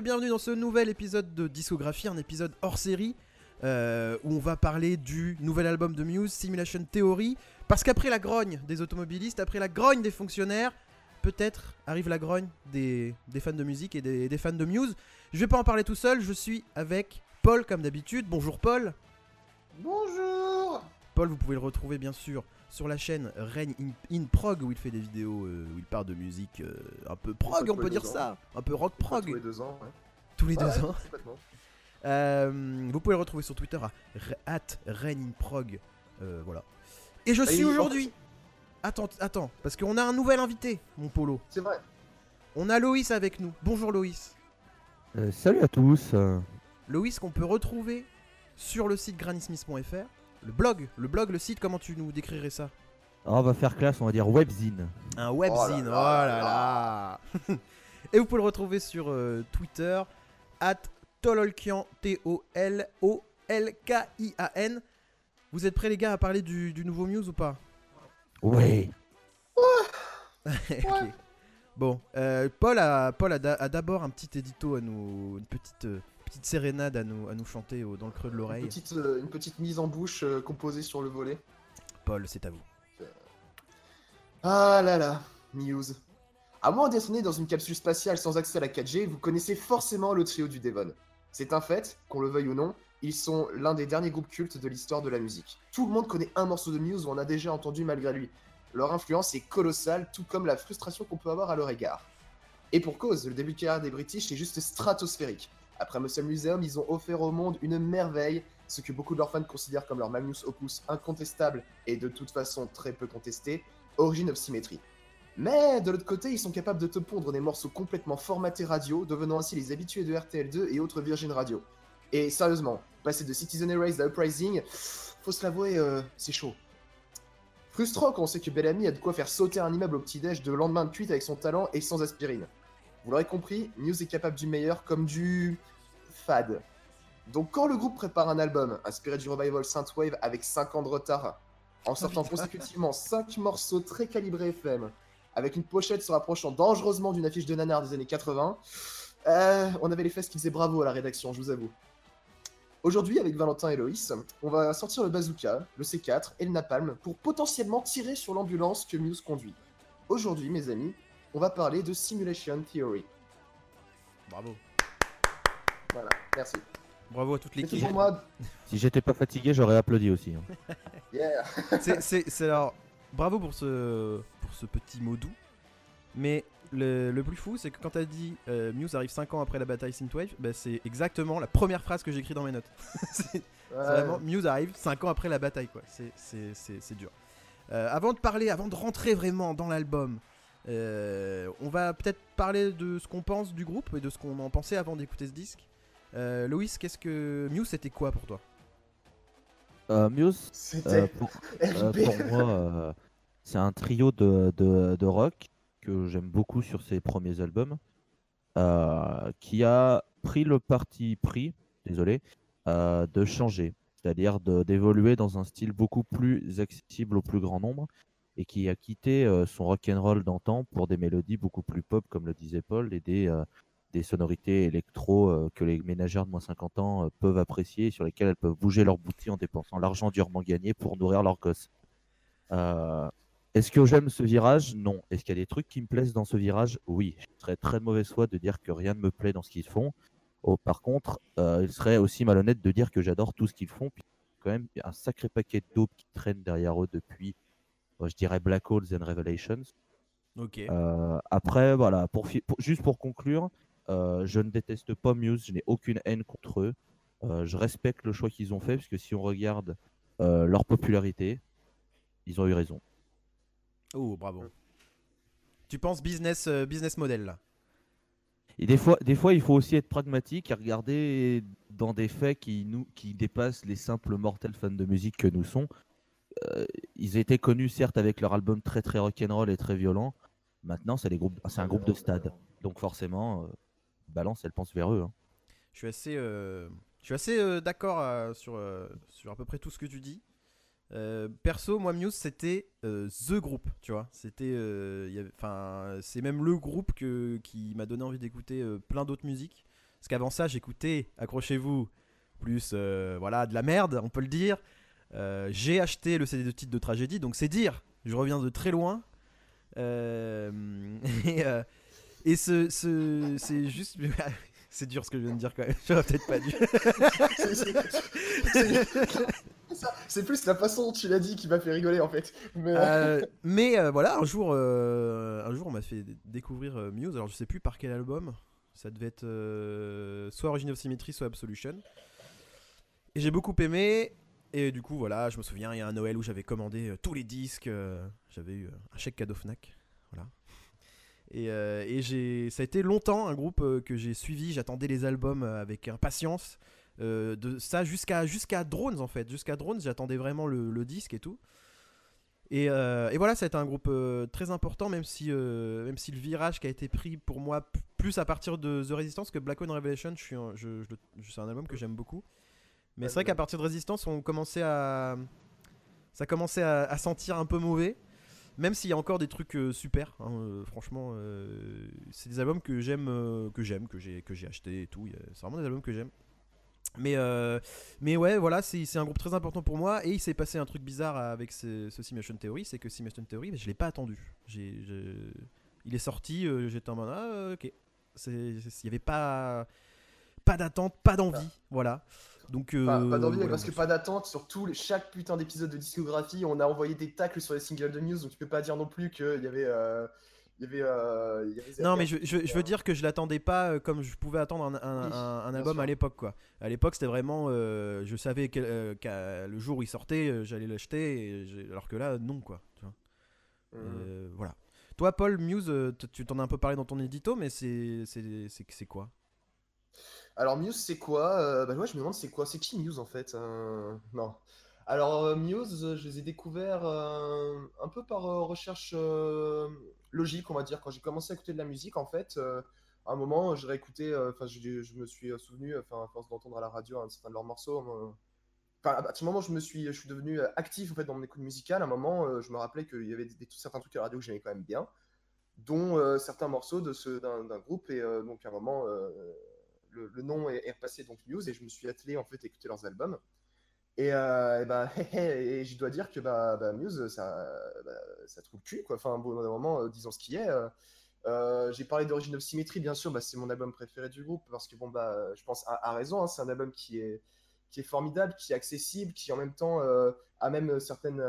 et bienvenue dans ce nouvel épisode de Discographie, un épisode hors série euh, où on va parler du nouvel album de Muse, Simulation Theory. Parce qu'après la grogne des automobilistes, après la grogne des fonctionnaires, peut-être arrive la grogne des, des fans de musique et des, des fans de Muse. Je vais pas en parler tout seul, je suis avec Paul comme d'habitude. Bonjour Paul. Bonjour Paul, vous pouvez le retrouver bien sûr sur la chaîne Reign in, in Prog où il fait des vidéos euh, où il parle de musique euh, un peu prog, on peut dire ans. ça, un peu rock prog Tous les deux ans, ouais. tous les deux Ouais, ans. Euh, vous pouvez le retrouver sur Twitter à at Reign in Prog. Euh, voilà. Et je suis aujourd'hui. Attends, attends, parce qu'on a un nouvel invité, mon polo. C'est vrai. On a Loïs avec nous. Bonjour Loïs. Euh, salut à tous. Loïs qu'on peut retrouver sur le site granny-smith.fr. Le blog, le blog, le site, comment tu nous décrirais ça on va faire classe, on va dire webzine. Un webzine, oh là là, Et vous pouvez le retrouver sur euh, Twitter, at Tololkian, T-O-L-O-L-K-I-A-N. Vous êtes prêts les gars à parler du, du nouveau Muse ou pas Ouais. Ok. Bon, euh, Paul a, Paul a d'abord un petit édito à nous, une petite, euh, petite sérénade à nous, à nous chanter au- dans le creux de Une l'oreille. petite, euh, une petite mise en bouche euh, composée sur le volet. Paul, c'est à vous. Ah là là, Muse. À moins d'être né dans une capsule spatiale sans accès à la 4G, vous connaissez forcément le trio du Devon. C'est un fait, qu'on le veuille ou non, ils sont l'un des derniers groupes cultes de l'histoire de la musique. Tout le monde connaît un morceau de Muse ou en a déjà entendu malgré lui. Leur influence est colossale, tout comme la frustration qu'on peut avoir à leur égard. Et pour cause, le début de carrière des British est juste stratosphérique. Après Muscle Museum, ils ont offert au monde une merveille, ce que beaucoup de leurs fans considèrent comme leur magnus opus incontestable et de toute façon très peu contesté, Origin of Symmetry. Mais de l'autre côté, ils sont capables de te pondre des morceaux complètement formatés radio, devenant ainsi les habitués de RTL2 et autres Virgin Radio. Et sérieusement, passer de Citizen Erase à Uprising, faut se l'avouer, euh, c'est chaud. Frustrant quand on sait que Bellamy a de quoi faire sauter un immeuble au petit-déj de lendemain de cuite avec son talent et sans aspirine. Vous l'aurez compris, Muse est capable du meilleur comme du fade. Donc quand le groupe prépare un album inspiré du revival Synthwave avec 5 ans de retard, en sortant putain. consécutivement 5 morceaux très calibrés FM, avec une pochette se rapprochant dangereusement d'une affiche de nanar des années 80, euh, on avait les fesses qui faisaient bravo à la rédaction, je vous avoue. Aujourd'hui, avec Valentin et Loïs, on va sortir le bazooka, le C4 et le napalm pour potentiellement tirer sur l'ambulance que Muse conduit. Aujourd'hui, mes amis, on va parler de Simulation Theory. Bravo. Voilà, merci. Bravo à toute l'équipe. Si j'étais pas fatigué, j'aurais applaudi aussi. hein. Yeah. C'est- alors. Bravo pour ce, pour ce petit mot doux. Mais le, le plus fou, c'est que quand t'as dit euh, Muse arrive 5 ans après la bataille Synthwave, bah, c'est exactement la première phrase que j'écris dans mes notes. c'est Ouais. vraiment Muse arrive 5 ans après la bataille, quoi. C'est- C'est c'est- c'est dur. Euh, avant de parler, avant de rentrer vraiment dans l'album, euh, on va peut-être parler de ce qu'on pense du groupe et de ce qu'on en pensait avant d'écouter ce disque. Euh, Loïs, qu'est-ce que Muse c'était quoi pour toi? Euh, Muse, C'était euh, pour, euh, moi, euh, c'est un trio de, de- de rock que j'aime beaucoup sur ses premiers albums, euh, qui a pris le parti pris, désolé, euh, de changer, c'est-à-dire de- d'évoluer dans un style beaucoup plus accessible au plus grand nombre, et qui a quitté euh, son rock and roll d'antan pour des mélodies beaucoup plus pop, comme le disait Paul, et des, euh, des sonorités électro euh, que les ménagères de moins 50 ans euh, peuvent apprécier, et sur lesquelles elles peuvent bouger leur boutique en dépensant l'argent durement gagné pour nourrir leurs gosses. Est-ce que j'aime ce virage? Non. Est-ce qu'il y a des trucs qui me plaisent dans ce virage? Oui. Je serais très de mauvaise foi de dire que rien ne me plaît dans ce qu'ils font. Oh, par contre, il serait aussi malhonnête de dire que j'adore tout ce qu'ils font. Puis quand même, il y a un sacré paquet de qui traîne derrière eux depuis, je dirais, Black Holes and Revelations. Euh, après, voilà, pour, fi- pour- juste pour conclure, euh, je ne déteste pas Muse, je n'ai aucune haine contre eux. Euh, je respecte le choix qu'ils ont fait, parce que si on regarde euh, leur popularité, ils ont eu raison. Oh, bravo. Tu penses business, euh, business model là? Et des fois, des fois, il faut aussi être pragmatique et regarder dans des faits qui, nous, qui dépassent les simples mortels fans de musique que nous sommes. Euh, ils étaient connus certes avec leur album très très rock'n'roll et très violent. Maintenant, c'est groupes, c'est un groupe de stade. Donc forcément, euh, balance, elle pense vers eux. hein. Je suis assez, euh, Je suis assez d'accord sur, sur à peu près tout ce que tu dis. Perso, moi, Muse, c'était The Group, tu vois. C'était, enfin, c'est même le groupe qui m'a donné envie d'écouter plein d'autres musiques. Parce qu'avant ça, j'écoutais, accrochez-vous, plus, voilà, de la merde, on peut le dire. Euh, J'ai acheté le CD de titre de Tragédie, donc c'est dire. Je reviens de très loin. Euh, et euh, et ce, ce- c'est juste, c'est dur ce que je viens de dire quand même. J'aurais peut-être pas dû. C'est- plus la façon dont tu l'as dit qui m'a fait rigoler en fait. Mais, Euh, mais euh, voilà, un jour, euh, un jour, on m'a fait découvrir Muse. Alors, je sais plus par quel album. Ça devait être soit Origin of Symmetry, soit Absolution. Et j'ai beaucoup aimé. Et du coup, voilà, je me souviens, il y a un Noël où j'avais commandé euh, tous les disques. euh, j'avais eu euh, un chèque cadeau Fnac. Voilà. Et, ça a été longtemps un groupe que j'ai suivi. J'attendais les albums avec impatience. De ça jusqu'à jusqu'à Drones en fait. Jusqu'à Drones, j'attendais vraiment le, disque et tout. Et, voilà, ça a été un groupe très important, même si, même si le virage qui a été pris pour moi plus à partir de The Resistance que Black One Revelation, je suis je- je c'est un album que j'aime beaucoup. Mais c'est vrai qu'à partir de Resistance, on commençait à, ça commençait à, à sentir un peu mauvais. Même s'il y a encore des trucs euh, super, hein, euh, franchement, euh, c'est des albums que j'aime, que j'aime, que j'ai, que j'ai acheté et tout. C'est vraiment des albums que j'aime. Mais, mais ouais, voilà, c'est un groupe très important pour moi. Et il s'est passé un truc bizarre avec ce, ce Simulation Theory, c'est que Simulation Theory, je l'ai pas attendu. Il est sorti, j'étais en mode ah ok. Il y avait pas, pas d'attente, pas d'envie, voilà. Donc Pas, euh, pas d'envie, voilà, parce que pas d'attente sur tout, les- chaque putain d'épisode de discographie. On a envoyé des tacles sur les singles de Muse, donc tu peux pas dire non plus qu'il y avait. euh, il y avait, euh, il y avait Non, mais je, je- je veux dire que je l'attendais pas comme je pouvais attendre un, un- Oui, un- un bien album sûr. à l'époque, quoi. À l'époque, c'était vraiment. je savais que, le jour où il sortait, j'allais l'acheter, alors que là, non, quoi. tu vois. Euh, voilà. Toi, Paul, Muse, tu t'en as un peu parlé dans ton édito, mais c'est quoi? Alors Muse c'est quoi Euh, Bah ouais je me demande c'est quoi C'est qui Muse en fait Euh, Non. Alors euh, Muse euh, je les ai découverts un peu par recherche logique on va dire quand j'ai commencé à écouter de la musique en fait à un moment j'ai réécouté euh, enfin je, me suis souvenu enfin à force d'entendre à la radio un certain de leurs morceaux Enfin, à partir du moment où je me suis, je suis devenu actif en fait dans mon écoute musicale, à un moment, je me rappelais qu'il y avait des, certains trucs à la radio que j'aimais quand même bien, dont certains morceaux de ce d'un groupe et donc à un moment le, nom est, repassé donc Muse et je me suis attelé en fait à écouter leurs albums. Et, euh, bah et je dois dire que bah, bah, Muse ça bah, trouve le cul quoi. Enfin bon, bout d'un moment euh, disons ce qui est euh, j'ai parlé d'Origin of Symmetry bien sûr bah, c'est mon album préféré du groupe parce que bon bah je pense à, à raison hein, c'est un album qui est formidable qui est accessible qui en même temps a même certaines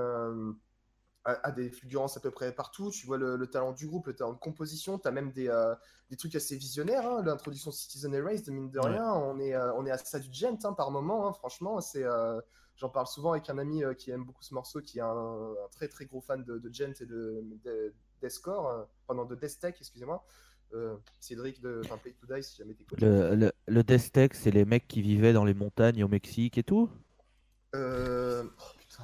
a des fulgurances à peu près partout. Tu vois le, le talent du groupe, le talent de composition. Tu as même des, euh, des trucs assez visionnaires. hein. L'introduction de Citizen Erased, mine de Ouais. rien, on est, euh, on est à ça du gent hein, par moment. hein. Franchement, c'est, euh, j'en parle souvent avec un ami qui aime beaucoup ce morceau, qui est un, un très très gros fan de, de gent et de, de deathcore, pardon, de death tech, excusez-moi. Euh, Cédric de enfin, Play to Die, si jamais t'écoutes. Le, le, le Death Tech, c'est les mecs qui vivaient dans les montagnes au Mexique et tout? Euh, oh, putain.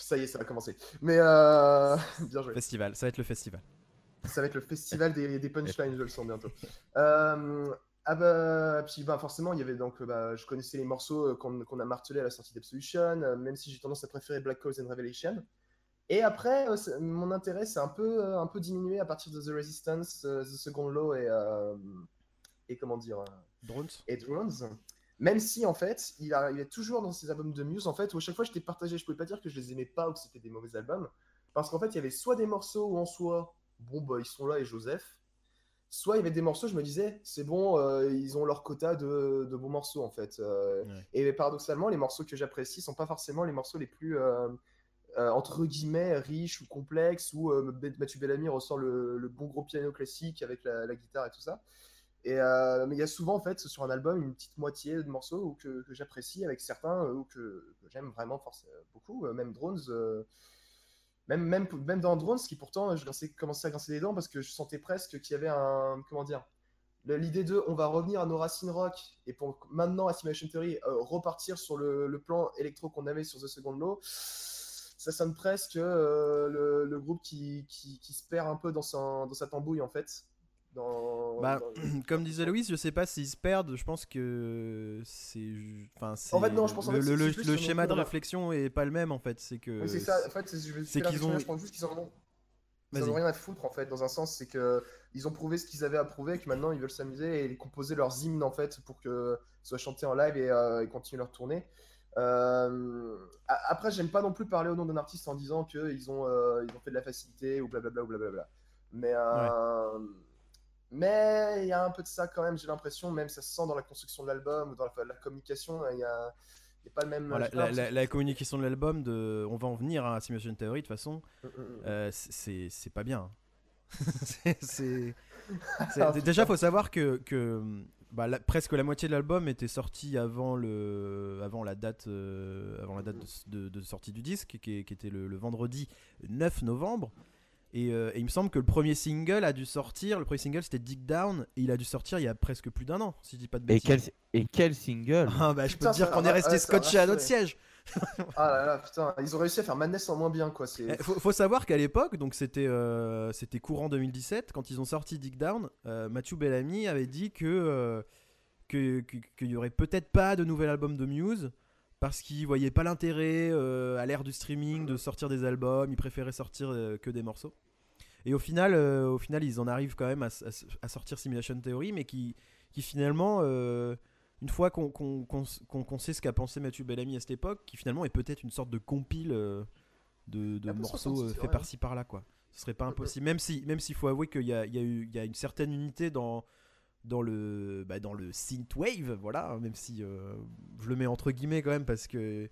Ça y est, ça va commencer. Mais euh, bien joué. Festival, ça va être le festival. Ça va être le festival des, des punchlines, je le sens bientôt. Euh, ah bah, puis bah, forcément, il y avait donc, bah, je connaissais les morceaux euh, qu'on a martelés à la sortie d'Absolution, euh, même si j'ai tendance à préférer Black Holes and Revelation. Et après, mon intérêt s'est un peu, un peu diminué à partir de The Resistance, The Second Law et, euh, et comment dire, Drones et Drones. Même si en fait, il arrivait toujours dans ses albums de Muse, en fait, où à chaque fois j'étais partagé, je pouvais pas dire que je les aimais pas ou que c'était des mauvais albums, parce qu'en fait, il y avait soit des morceaux où en soi, bon bah ils sont là et Joseph, soit il y avait des morceaux, je me disais, c'est bon, euh, ils ont leur quota de, de bons morceaux en fait. Euh, Ouais. Et paradoxalement, les morceaux que j'apprécie sont pas forcément les morceaux les plus euh, euh, entre guillemets riches ou complexes, où euh, Mathieu Bellamy ressort le, le bon gros piano classique avec la, la guitare et tout ça. Euh, mais il y a souvent en fait sur un album une petite moitié de morceaux que, j'apprécie avec certains ou que, j'aime vraiment force, beaucoup, euh, même Drones. euh, même, même, même dans Drones, qui pourtant je commençais à grincer les dents parce que je sentais presque qu'il y avait un. Comment dire L'idée de on va revenir à nos racines rock et pour maintenant à Simulation Theory repartir sur le, plan électro qu'on avait sur The Second Law, ça sonne presque le, groupe qui, qui, se perd un peu dans sa, dans sa tambouille en fait. Dans, Bah, dans- Comme disait Louis, je sais pas s'ils se perdent. Je pense que c'est. Enfin. En fait, non, je pense en le, fait, le- schéma de réflexion est pas le même en fait. C'est que. Oui, c'est ça. En fait, c'est qu'ils ont- Je pense juste qu'ils en ont. Ils en Vas-y. ont rien à foutre en fait, dans un sens, c'est que ils ont prouvé ce qu'ils avaient à prouver, et que maintenant ils veulent s'amuser et composer leurs hymnes en fait pour que ce soit chanté en live et, euh, et continuer leur tournée. Euh, Après, j'aime pas non plus parler au nom d'un artiste en disant qu'ils ont, euh, ils ont fait de la facilité ou blablabla ou blablabla. Mais, euh, mais il y a un peu de ça quand même, j'ai l'impression, même ça se sent dans la construction de l'album ou dans la, la communication, il y a, y a pas le même. Voilà, la, l'impression la- la communication de l'album, de... on va en venir hein, à Simulation Theory de toute façon, Mm, mm, mm. euh, c'est pas bien. c'est c'est- Ah, déjà, faut savoir que, que bah, la- presque la moitié de l'album était sorti avant, le, avant la date, euh, avant la date de, de- de sortie du disque, qui, qui était le, le vendredi 9 novembre. Et, euh, et il me semble que le premier single a dû sortir, le premier single c'était Dig Down, et il a dû sortir il y a presque plus d'un an, si je dis pas de Et bêtises. quel, et quel single Ah bah je peux Putain, te dire qu'on est resté ouais, scotché à notre siège. Ah là là, putain, ils ont réussi à faire Madness en moins bien, quoi. C'est... Eh, faut, faut savoir qu'à l'époque, donc c'était euh, c'était courant 2017, quand ils ont sorti Dig Down, euh, Matthew Bellamy avait dit que euh, que- que- qu'il y aurait peut-être pas de nouvel album de Muse parce qu'il voyait pas l'intérêt euh, à l'ère du streaming de sortir des albums, il préférait sortir euh, que des morceaux. Et au final, euh, au final, ils en arrivent quand même à, sortir Simulation Theory, mais qui, qui finalement, une fois qu'on qu'on sait ce qu'a pensé Matthew Bellamy à cette époque, qui finalement est peut-être une sorte de compile de, morceaux faits par-ci par-là, quoi. Ce serait pas impossible, même si, même s'il faut avouer qu'il y y a une certaine unité dans dans le bah, dans le synthwave, voilà, même si euh, je le mets entre guillemets quand même parce que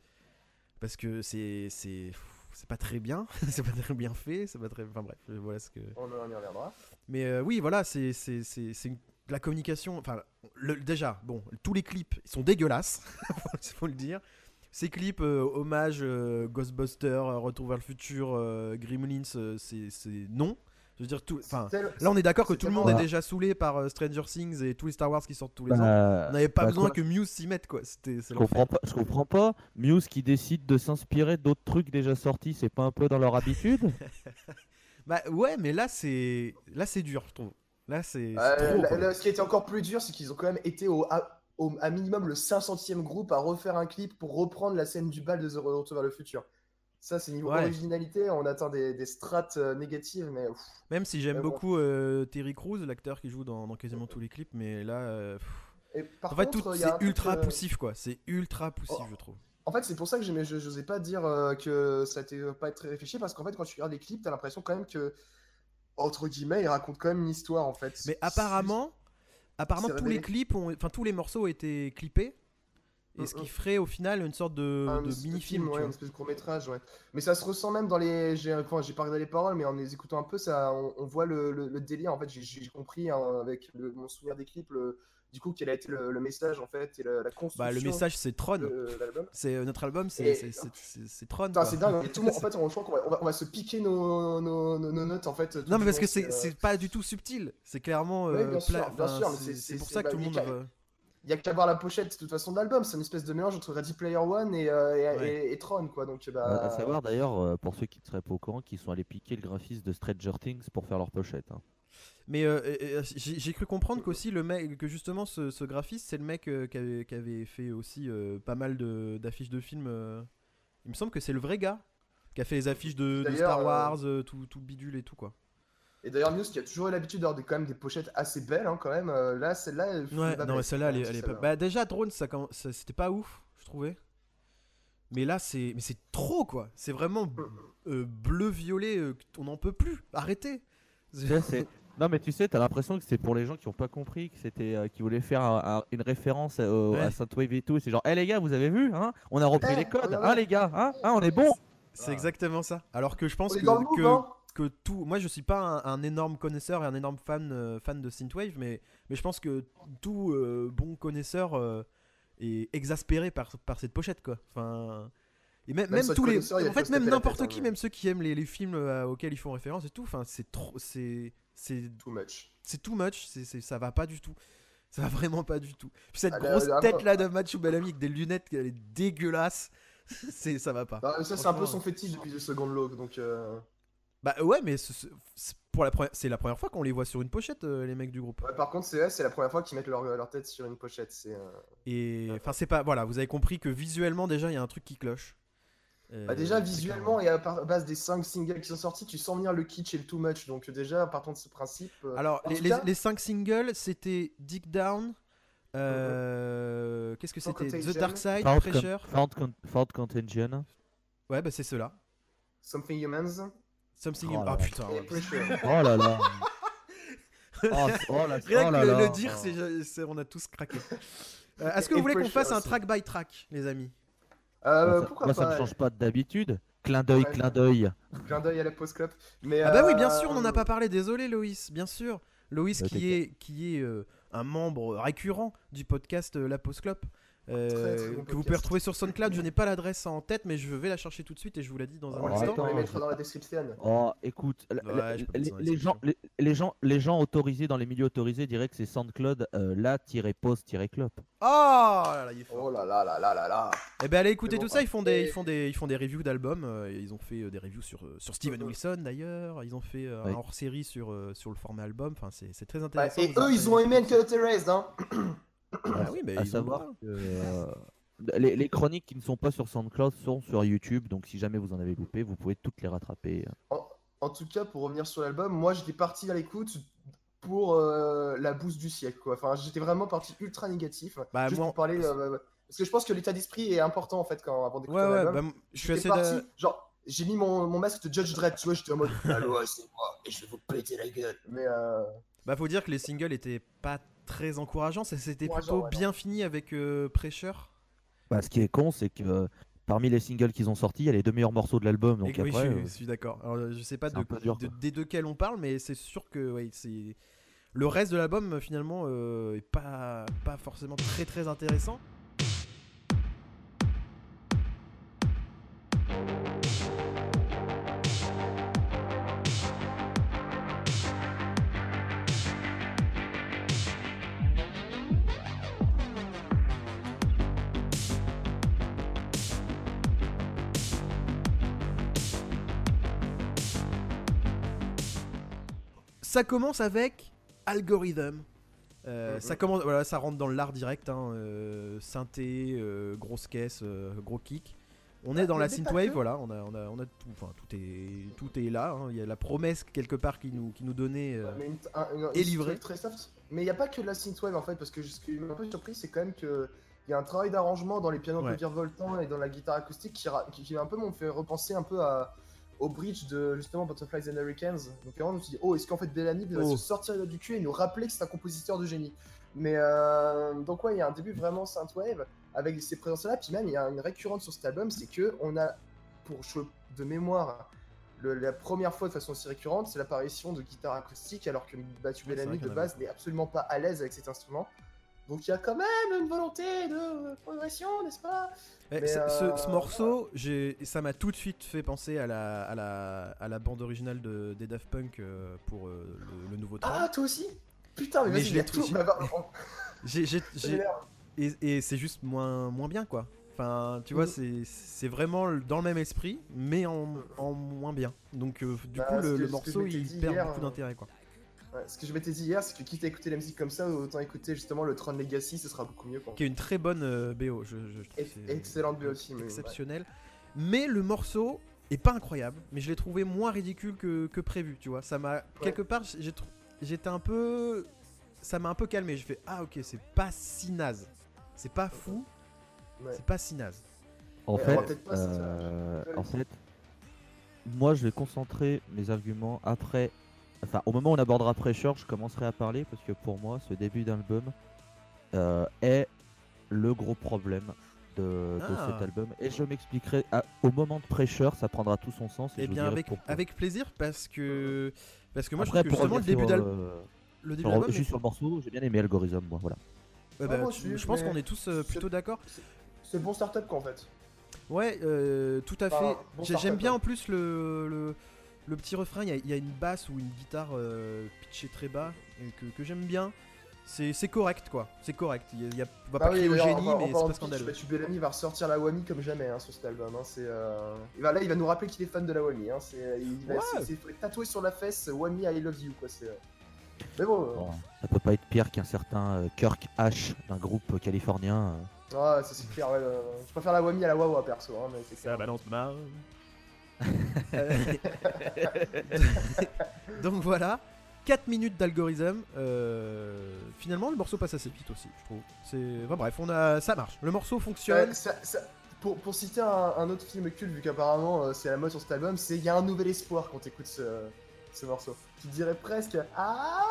parce que c'est c'est c'est pas très bien, c'est pas très bien fait, c'est pas très, enfin bref, voilà ce que. On y reviendra. Mais euh, oui, voilà, c'est c'est c'est c'est une- la communication. Enfin, le- déjà, bon, tous les clips ils sont dégueulasses, il faut le dire. Ces clips, euh, hommage euh, Ghostbusters, Retour vers le futur, euh, Gremlins, c'est c'est non. Je veux dire, tout. Là, on est d'accord que tout le monde est déjà saoulé par euh, Stranger Things et tous les Star Wars qui sortent tous les ans. Bah, On n'avait pas bah, besoin quoi. que Muse s'y mette, quoi. C'était Je comprends pas, je comprends pas. Muse qui décide de s'inspirer d'autres trucs déjà sortis, c'est pas un peu dans leur habitude? Bah ouais, mais là, c'est là, c'est dur, je trouve. Là, c'est c'est Euh, là- là, ce qui était encore plus dur, c'est qu'ils ont quand même été au, à, au à minimum le 500e groupe à refaire un clip pour reprendre la scène du bal de The Retour vers le futur. Ça, c'est niveau Ouais. originalité, on atteint des, des strates euh, négatives, mais pff, Même si j'aime bon. beaucoup euh, Terry Crews, l'acteur qui joue dans, dans quasiment tous les clips, mais là, euh. Et par en fait, contre, tout il c'est ultra euh, poussif, quoi. C'est ultra poussif, Oh. je trouve. En fait, c'est pour ça que je n'osais pas dire euh, que ça n'était pas très réfléchi, parce qu'en fait, quand tu regardes les clips, t'as l'impression quand même que, entre guillemets, ils racontent quand même une histoire, en fait. Mais apparemment, apparemment tous les clips, ont, enfin tous les morceaux ont été clippés, et ce Mm, qui mm. ferait au final une sorte de, Un mini-film. ouais, une espèce de court métrage, ouais. Mais ça se ressent même dans les. J'ai enfin, regardé les paroles, mais en les écoutant un peu, ça, on, on voit le, le- le délire. En fait, j'ai- compris hein, avec le- mon souvenir des clips, le- du coup, quel a été le, message en fait et la, la construction. Bah, le message, c'est Tron. C'est euh, notre album, c'est Et- Tron. C'est dingue. hein. Et tout le monde, en fait, on, je crois qu'on va, on va, on va se piquer nos, nos, nos- nos notes en fait. Non, mais parce que c'est euh, pas du tout subtil. C'est clairement. Euh, bien sûr, pla- bien enfin, sûr, mais c'est- pour ça que tout le monde. Il y a qu'à voir la pochette de toute façon de l'album. C'est une espèce de mélange entre Ready Player One et, euh, et, Ouais. et- et Tron, quoi. Donc, bah. À à savoir d'ailleurs, euh, pour ceux qui ne seraient pas au courant, qu'ils sont allés piquer le graphiste de Stranger Things pour faire leur pochette. hein. Mais euh, j'ai cru comprendre qu'aussi le mec, que justement ce, ce graphiste, c'est le mec euh, qui, avait, qui avait fait aussi euh, pas mal de- d'affiches de, films. euh. Il me semble que c'est le vrai gars qui a fait les affiches de, Star euh, Wars, euh, tout, tout le bidule et tout quoi. Et d'ailleurs, Muse qui a toujours eu l'habitude d'avoir des, quand même des pochettes assez belles, hein, quand même. euh, là, celle-là, elle Ouais, non, mais celle-là, elle, est- même, elle est pas. Bah, déjà, Drone, ça, c'était pas ouf, je trouvais. Mais là, c'est mais c'est trop quoi. C'est vraiment Mm. euh, bleu-violet, euh, on n'en peut plus. Arrêtez. Non mais tu sais, t'as l'impression que c'est pour les gens qui ont pas compris, que c'était, euh, qui voulaient faire un- un- une référence à, au- Ouais. à Synthwave et tout. C'est genre, hé les gars, vous avez vu, hein On a repris Eh, les codes, hein les gars, hein, Hein, On est bon. C'est Ah. exactement ça. Alors que je pense On est que, move, hein que tout. Moi, je suis pas un, un énorme connaisseur et un énorme fan, euh, fan de Synthwave, mais, mais je pense que tout euh, bon connaisseur euh, est exaspéré par, par cette pochette, quoi. Enfin. Et même, Même tous les. En fait, même n'importe tête, qui, hein. même ceux qui aiment les, les films auxquels ils font référence et tout, enfin, c'est trop. C'est. C'est Too much. c'est too much, c'est, c'est- ça va pas du tout. Ça va vraiment pas du tout. Puis cette Ah, grosse là, tête là de Matthew Bellamy avec des lunettes, elle est dégueulasse. c'est, ça va pas. Bah, ça, c'est un peu son fétiche depuis The Second Law, donc. euh, Bah ouais, mais ce- ce- ce- pour la première, c'est la première fois qu'on les voit sur une pochette, euh, les mecs du groupe. Ouais, par contre, c'est ouais, c'est la première fois qu'ils mettent leur, leur tête sur une pochette. C'est euh, Et enfin, c'est pas. Voilà, vous avez compris que visuellement, déjà, il y a un truc qui cloche. Euh, Bah déjà c'est visuellement et à base des 5 singles qui sont sortis, tu sens venir le kitsch et le too much. Donc déjà partant de ce principe. euh, Alors, les, les, cas, les cinq singles, c'était Dick Down. euh, Qu'est-ce que c'était? The. Dark Side, con- Pressure. con- found Contagion. Ouais, bah c'est ceux-là. Something Humans Something. Oh in- là Ah là. putain. ouais. Oh là là. oh, oh là, Rien oh que là le, là. le dire, c'est- on a tous craqué. Euh, Est-ce que vous voulez qu'on fasse un track by track, les amis? Euh, ça, pourquoi moi, pas ça me change pas d'habitude. Clin d'œil, Ouais. clin d'œil. Clin d'œil à la post club. Mais Ah bah oui, bien euh, sûr, on n'en a pas parlé. Désolé, Loïs. Bien sûr, Loïs qui est qui est euh, un membre récurrent du podcast euh, La Pause Clope. Euh, Très, très bon que vous pouvez retrouver sur SoundCloud, je n'ai pas l'adresse en tête, mais je vais la chercher tout de suite et je vous la dis dans un Oh, instant. met- on les attends, mettra je- dans la description. Oh, écoute, Ouais, la- les, mettre dans la les gens, les, les gens, les gens autorisés dans les milieux autorisés diraient que c'est SoundCloud euh, la-pause-club. Oh là là, il est fort. Oh là là là là là là. Eh ben allez bon, tout ça, ils font des, ils font des, ils font des reviews d'albums. euh, ils ont fait euh, des reviews sur, euh, sur Steven. Wilson d'ailleurs. Ils ont fait euh, Oui. un hors série sur, euh, sur le format album. Enfin, c'est c'est très Ouais, intéressant. et eux, ils ont aimé Uncut Erased, hein. Ah oui, mais à ont savoir que euh, les, les chroniques qui ne sont pas sur SoundCloud sont sur YouTube, donc si jamais vous en avez loupé, vous pouvez toutes les rattraper. En tout cas, pour revenir sur l'album, moi j'étais parti à l'écoute pour euh, la boost du siècle. Quoi. Enfin, j'étais vraiment parti ultra négatif. Bah, juste moi- pour parler. euh, parce que je pense que l'état d'esprit est important en fait quand, avant d'écouter Ouais, un ouais, bah, je suis assez. parti, d'a- genre, j'ai mis mon, mon masque de Judge Dredd, tu vois, j'étais en mode Allô, ouais, c'est moi, et je vais vous péter la gueule. Mais euh, Bah, faut dire que les singles étaient pas très encourageants. ça- C'était Encourageant, plutôt ouais, bien fini avec euh, Pressure. Bah, ce qui est con, c'est que euh, parmi les singles qu'ils ont sortis, il y a les deux meilleurs morceaux de l'album. Donc oui, après, je, euh, je suis d'accord. Alors, je sais pas de, dur, de- des deux quels on parle, mais c'est sûr que ouais, c'est le reste de l'album finalement euh, est pas pas forcément très très intéressant. Ça commence avec Algorithm. Euh, Mhm. Ça commence, voilà, ça rentre dans l'art direct, hein, euh, synthé, euh, grosse caisse, euh, gros kick. On est Ah, dans la synthwave, voilà, on a, on a, on a tout, enfin tout est, tout est là. hein. Il y a la promesse quelque part qui nous, qui nous donnait. euh, mais une- un- une- Et une livré. synthwave très soft. Mais il n'y a pas que de la synthwave en fait, parce que ce qui m'a un peu surpris, c'est quand même que. Il y a un travail d'arrangement dans les pianos Ouais. peu virevoltants et dans la guitare acoustique qui, qui, qui un peu m'ont fait repenser un peu à, au bridge de justement Butterflies and Hurricanes. Donc vraiment, je me suis dit, oh, est-ce qu'en fait Bellamy va Oh. se sortir du cul et nous rappeler que c'est un compositeur de génie? Mais euh, donc, ouais, il y a un début vraiment synthwave avec ces présences-là. Puis même, il y a une récurrente sur cet album, c'est que on a, pour de mémoire, le- la première fois de façon aussi récurrente, c'est l'apparition de guitare acoustique, alors que c'est Bellamy de base n'est absolument pas à l'aise avec cet instrument. Donc il y a quand même une volonté de progression, n'est-ce pas? Mais, ce, ce- euh, ce morceau, ça m'a tout de suite fait penser à la, à la, à la bande originale de, des Daft Punk euh, pour euh, le, le nouveau train. Ah, toi aussi? Putain, mais, Mais je l'ai tout. tout- J'ai, et, et c'est juste moins, moins bien quoi. Enfin, tu vois, Mhm. c'est, vraiment dans le même esprit, mais en, en moins bien. Donc, euh, du Bah, coup, le, le morceau il perd beaucoup d'intérêt quoi. Ouais, ce que je m'étais dit hier, c'est que quitte à écouter la musique comme ça, autant écouter justement le Tron Legacy, ce sera beaucoup mieux. Quoi. Qui est une très bonne euh, BO, je, je trouve. Ex- c'est excellente BO aussi, mais Exceptionnel. Mais le morceau est pas incroyable, mais je l'ai trouvé moins ridicule que, que prévu, tu vois. Ça m'a. Quelque part, j'étais un peu. Ça m'a un peu calmé. Je fais Ah, ok, c'est pas si naze. C'est pas fou, Ouais. c'est pas si naze. En fait, pas euh, Ouais, en fait, moi je vais concentrer mes arguments après. Enfin, au moment où on abordera Pressure, je commencerai à parler parce que pour moi, ce début d'album euh, est le gros problème de, de Ah. cet album. Et je m'expliquerai à- au moment de Pressure, ça prendra tout son sens. Et Eh je vous bien, dirai avec, pourquoi. avec plaisir, parce que. Parce que moi, Après, je trouve que pour justement, le revenir début sur, d'album. euh, Le début d'album. juste sur le morceau, j'ai bien aimé Algorithm, moi, voilà. Ouais, Ah, bah, moi tu- aussi, je pense qu'on est tous euh, plutôt d'accord. C'est le bon startup quoi en fait. Ouais, euh, tout à Enfin, fait. bon J'aime bien hein. en plus le, le, le petit refrain. Il y, a- il y a une basse ou une guitare euh, pitchée très bas et que, que j'aime bien. c'est correct quoi, c'est correct. Il y a, a- on va Bah pas oui, crier au génie, mais c'est pas scandaleux. Mathieu Bellamy va ressortir la Wami comme jamais hein, sur cet album. hein, c'est, euh, il va, là, il va nous rappeler qu'il est fan de la Wami. Hein, c'est, il va Ouais. tatoué sur la fesse Wami I love you. Quoi, c'est, euh. Mais bon, euh, Bon, ça peut pas être pire qu'un certain euh, Kirk H d'un groupe californien. euh. ouais, ça c'est clair. ouais, euh, je préfère la Wami à la Wawa perso. Hein, mais c'est clair. balance mal. Donc voilà, 4 minutes d'algorithme. euh, finalement, le morceau passe assez vite aussi, je trouve. C'est, bref, on a, ça marche. Le morceau fonctionne. Ça- pour, pour citer un, un autre film culte, vu qu'apparemment euh, c'est la mode sur cet album, c'est Il y a un nouvel espoir quand t'écoutes ce, ce morceau. Tu dirais presque Ah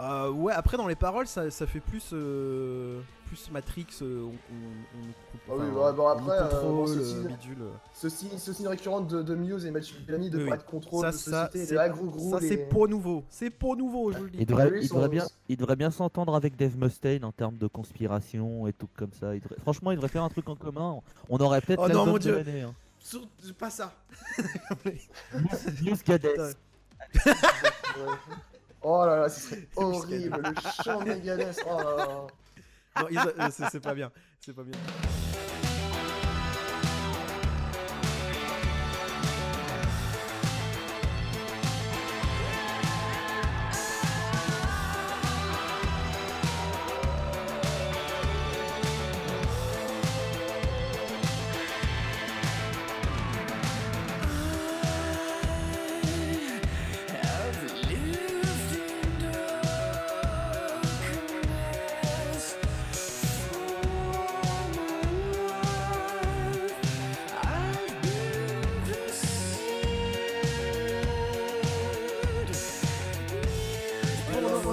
Euh, ouais, après dans les paroles, ça, ça fait plus, euh, plus Matrix. euh, on, on- on- Ah oui, enfin, ouais, bon, on après, euh, contrôle, bon, bidule. Ceci, ceci une récurrente de, de Muse et Mathieu Bellamy de Oui, pas de contrôle Ça, de ça, société, c'est- de agro gros. Ça, c'est pas nouveau. C'est pas nouveau, je vous le dis. Il devrait, il devrait bien, il devrait bien s'entendre avec Dave Mustaine en termes de conspiration et tout comme ça. Il devrait- franchement, il devrait faire un truc en commun. On aurait peut-être Oh non, mon de Dieu. l'année, hein. Sur- Pas ça. News Cadets. Oh là là, ce serait horrible, le chant de Megadeth. Oh là là. Non, euh, c'est pas bien. C'est pas bien.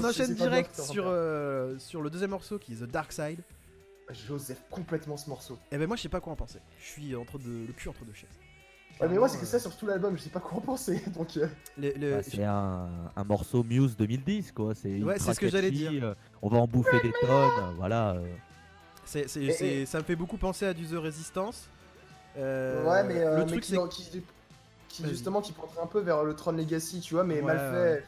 Enchaîne direct sur, euh, sur le deuxième morceau qui est The Dark Side. Joseph complètement ce morceau. Et ben moi je sais pas quoi en penser. Je suis entre deux, le cul entre deux chaises. Ouais, mais moi, c'est que ça sur tout l'album, je sais pas quoi en penser. Donc, euh, le- le- Bah, c'est un, un morceau Muse 2010 quoi. C'est Ouais, c'est ce que j'allais dire. euh, on va en bouffer des tonnes. Voilà. c'est- c'est- Et- c'est- et- ça me fait beaucoup penser à du The Resistance. Euh, ouais, mais, euh, le mais truc qui, qui, justement qui pointerait un peu vers le Tron Legacy, tu vois, mais Ouais, mal ouais.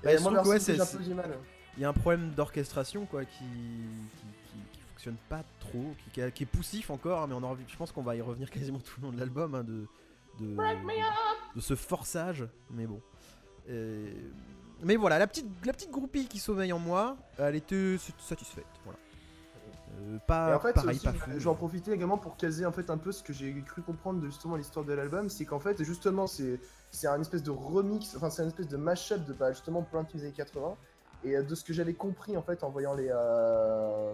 Fait. Bah, Et je moi, trouve que, ouais, perso, j'ai un c'est- peu du mal. il y a un problème d'orchestration quoi qui, qui, qui- qui fonctionne pas trop, qui, qui- qui est poussif encore, hein, mais on aura, je pense qu'on va y revenir quasiment tout le long de l'album hein, de, de, de ce forçage, mais bon. Euh, mais voilà, la petite, la petite groupie qui sommeille en moi, elle était satisfaite, voilà. Euh, pas Et en fait, pareil, aussi, pas je- fou. je vais en profiter également pour caser en fait un peu ce que j'ai cru comprendre de justement l'histoire de l'album, c'est qu'en fait justement c'est c'est un espèce de remix, enfin c'est un espèce de mashup de bah, justement plein de années 80. Et euh, de ce que j'avais compris en fait en voyant les euh,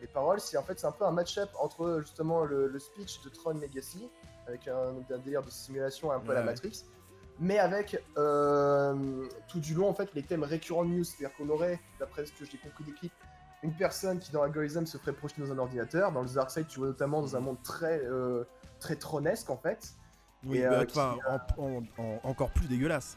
les paroles, c'est en fait c'est un peu un match-up entre justement le, le speech de Tron Legacy avec un, un délire de simulation un peu à la. Matrix, mais avec euh, tout du long en fait les thèmes récurrents de news, c'est-à-dire qu'on aurait, d'après ce que j'ai compris des clips, une personne qui dans Algorithm se ferait projeter dans un ordinateur. Dans le Dark Side, tu vois notamment dans un monde très euh, très tronesque en fait, Oui, et, bah, euh, enfin, en- en- en- encore plus dégueulasse.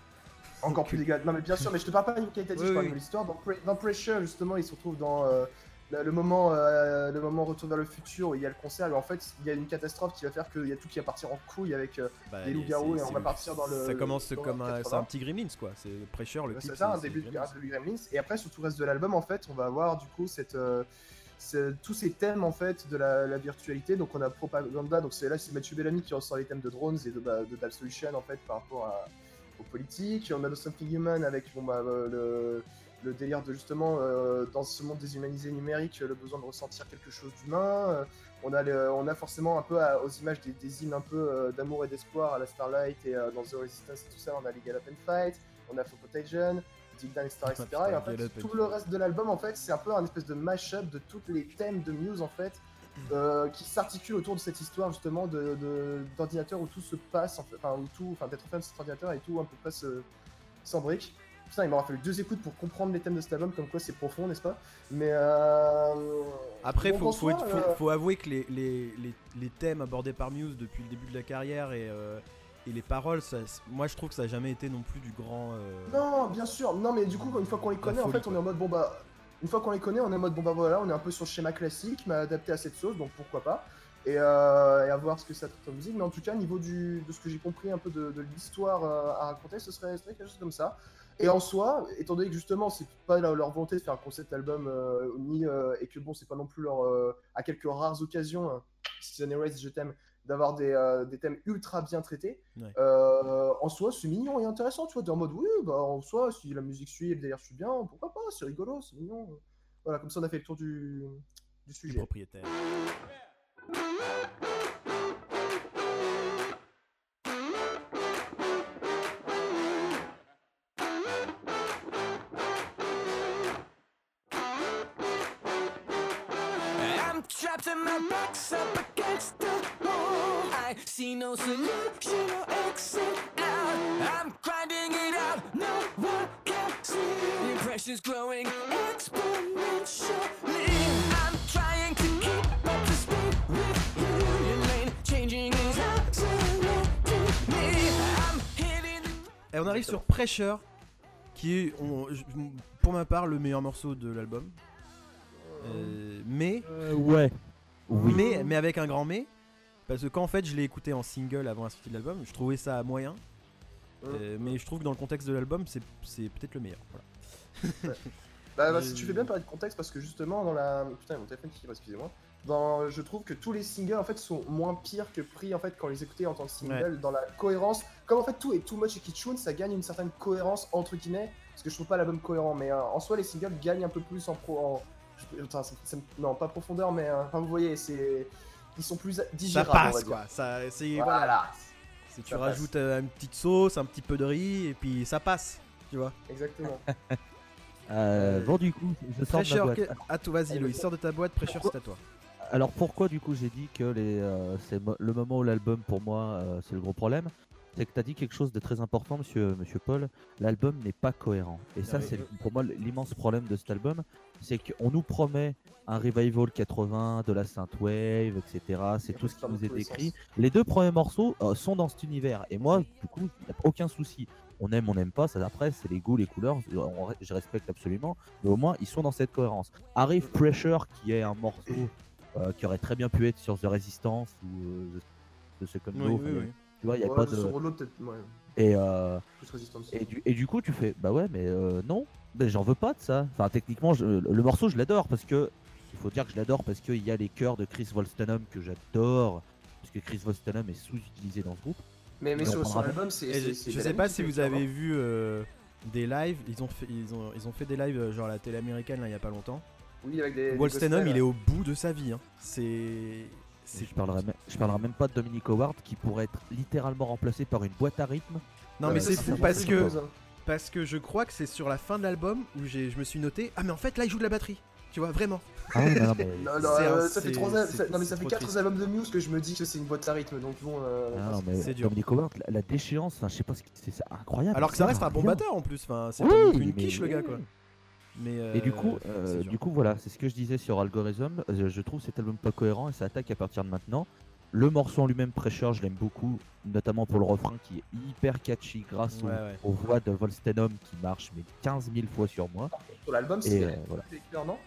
encore plus dégueulasse. Non mais bien sûr, mais je te parle pas d'une Oui, je parle oui. de l'histoire. Dans, Pre- dans Pressure justement, il se retrouve dans euh, le, le moment euh, le moment retour vers le futur où il y a le concert et en fait il y a une catastrophe qui va faire qu'il y a tout qui va partir en couille avec euh, Bah, et loups-garous, et on va partir dans le- Ça commence comme un, 80. c'est un petit Gremlins quoi. C'est Pressure, le c'est ça, un début de Gremlins. Et après, sur tout le reste de l'album, en fait, on va avoir du coup cette, euh, tous ces thèmes en fait de la, la virtualité. Donc, on a Propaganda. Donc, c'est là, c'est Mathieu Bellamy qui ressort les thèmes de drones et de, bah, de d'Absolution en fait par rapport à, aux politiques. On a No Something Human avec bon, bah, le, le délire de justement euh, dans ce monde déshumanisé numérique, le besoin de ressentir quelque chose d'humain. Euh, on a, le- on a forcément un peu à- aux images des, des hymnes un peu euh, d'amour et d'espoir à la Starlight et euh, dans The Resistance et tout ça, on a les Gallop and Fight, on a Contagion, Dig Down, etc. etc. Et en fait, tout le reste de l'album, en fait, c'est un peu un espèce de mash-up de tous les thèmes de Muse, en fait, euh, qui s'articulent autour de cette histoire, justement, de, de- d'ordinateur où tout se passe, en fait, enfin, où tout, enfin, d'être fan de cet ordinateur et tout, un peu près se- s'embrique. Putain, il m'aura fallu deux écoutes pour comprendre les thèmes de cet album, comme quoi c'est profond, n'est-ce pas Mais euh... Après, faut, faut, faut- euh, faut avouer que les, les, les, les thèmes abordés par Muse depuis le début de la carrière et, euh, et les paroles, ça- moi je trouve que ça n'a jamais été non plus du grand. euh, Non, bien sûr. Non, mais du coup, une fois qu'on les connaît, en fait, on est en mode bon bah. Une fois qu'on les connaît, on est en mode bon bah voilà, on est un peu sur le schéma classique, mais adapté à cette sauce, donc pourquoi pas. Et, euh, et à voir ce que ça traite en musique. Mais en tout cas, au niveau du, de ce que j'ai compris un peu de, de l'histoire euh, à raconter, ce serait, ce serait quelque chose comme ça. Et en soi, étant donné que justement, c'est pas leur, leur volonté de faire un concept album, euh, ni, euh, et que bon, c'est pas non plus leur. euh, à quelques rares occasions, hein, Race, je t'aime, d'avoir des, des thèmes ultra bien traités. Ouais. En soi, c'est mignon et intéressant, tu vois, t'es en mode, oui, bah en soi, si la musique suit et le délire suit bien, pourquoi pas, c'est rigolo, c'est mignon. Voilà, comme ça, on a fait le tour du, du Du sujet. propriétaire. On qui est, on- je- pour ma part, le meilleur morceau de l'album. Euh, mais, Euh, ouais. Oui. mais, mais avec un grand mais, parce que quand en fait je l'ai écouté en single avant la sortie de l'album, je trouvais ça moyen. Euh, mais je trouve que dans le contexte de l'album, c'est c'est peut-être le meilleur. Voilà. Bah, bah, si tu fais bien parler de contexte parce que justement dans la putain mon téléphone qui excusez-moi dans je trouve que tous les singles en fait sont moins pires que pris en fait quand les écouter en tant que single dans la cohérence comme en fait tout est too much et Kitchun ça gagne une certaine cohérence entre guillemets parce que je trouve pas l'album cohérent mais euh, en soi les singles gagnent un peu plus en pro en je- attends, ça- ça me- non pas profondeur mais euh, enfin vous voyez c'est ils sont plus Ça digérables va passe quoi. Ça, c'est voilà, voilà. C'est- tu ça rajoutes euh, une petite sauce, un petit peu de riz et puis ça passe. Tu vois. exactement Euh, bon, du coup, je sors de ma boîte. que- à toi, vas-y vas-y. sors de ta boîte. Pressure, c'est à toi. Alors pourquoi du coup j'ai dit que les, euh, c'est mo- le moment où l'album pour moi euh, c'est le gros problème? C'est que tu as dit quelque chose de très important monsieur, monsieur Paul, l'album n'est pas cohérent. Et ça oui. c'est pour moi l'immense problème de cet album, c'est qu'on nous promet un revival 80, de la synthwave, etc. C'est tout ce qui nous est décrit. Les deux premiers morceaux euh, sont dans cet univers. Et moi du coup il n'y a aucun souci. On aime, on n'aime pas, ça après c'est les goûts, les couleurs, on- je respecte absolument, mais au moins ils sont dans cette cohérence. Arrive Pressure qui est un morceau euh, qui aurait très bien pu être sur The Resistance ou euh, The Second Oui, oui, oui. Tu vois, il y a Ouais, pas de rouleau, ouais, Et, euh, et, du, et du coup tu fais, bah ouais mais euh, non, mais j'en veux pas de ça. Enfin techniquement je- le morceau je l'adore parce que, il faut dire que je l'adore parce qu'il y a les chœurs de Chris Wolstenholme que j'adore, parce que Chris Wolstenholme est sous-utilisé dans ce groupe. mais mais on sur, sur l'album c'est je, sais pas si vous le avez vu euh, des lives. Ils ont fait, ils ont, ils ont fait des lives euh, genre à la télé américaine là il y a pas longtemps. oui avec des des Wolstenholm, gospels, il est au bout de sa vie. hein. C'est. Je parlerai, même, je parlerai même pas de Dominic Howard qui pourrait être littéralement remplacé par une boîte à rythme. Non mais ça, c'est fou parce que parce que je crois que c'est sur la fin de l'album où j'ai, je me suis noté ah mais en fait là il joue de la batterie. Tu vois vraiment. Ah non, non, mais- Non, non, euh, ça fait c'est- trois al- c'est- ça- non mais c'est ça fait trop 4 triste. albums de Muse que je me dis que c'est une boîte à rythme donc bon euh, Ah non, mais c'est dur. Dominic Howard, la, la déchéance, je sais pas ce qui c'est c'est incroyable. Alors que ça reste un bon batteur en plus. Enfin c'est Oui, une mais- quiche le gars quoi. Mais Et du coup, euh, euh, c'est dur. du coup, voilà, c'est ce que je disais sur Algorithm. euh, Je trouve cet album pas cohérent et ça attaque à partir de maintenant. Le morceau en lui-même, Pressure, je l'aime beaucoup, notamment pour le refrain qui est hyper catchy grâce au- Ouais, ouais. aux, voix de Volstenholm qui marche mais 15 000 fois sur moi. sur l'album c'est euh, voilà. les couleurs, non? De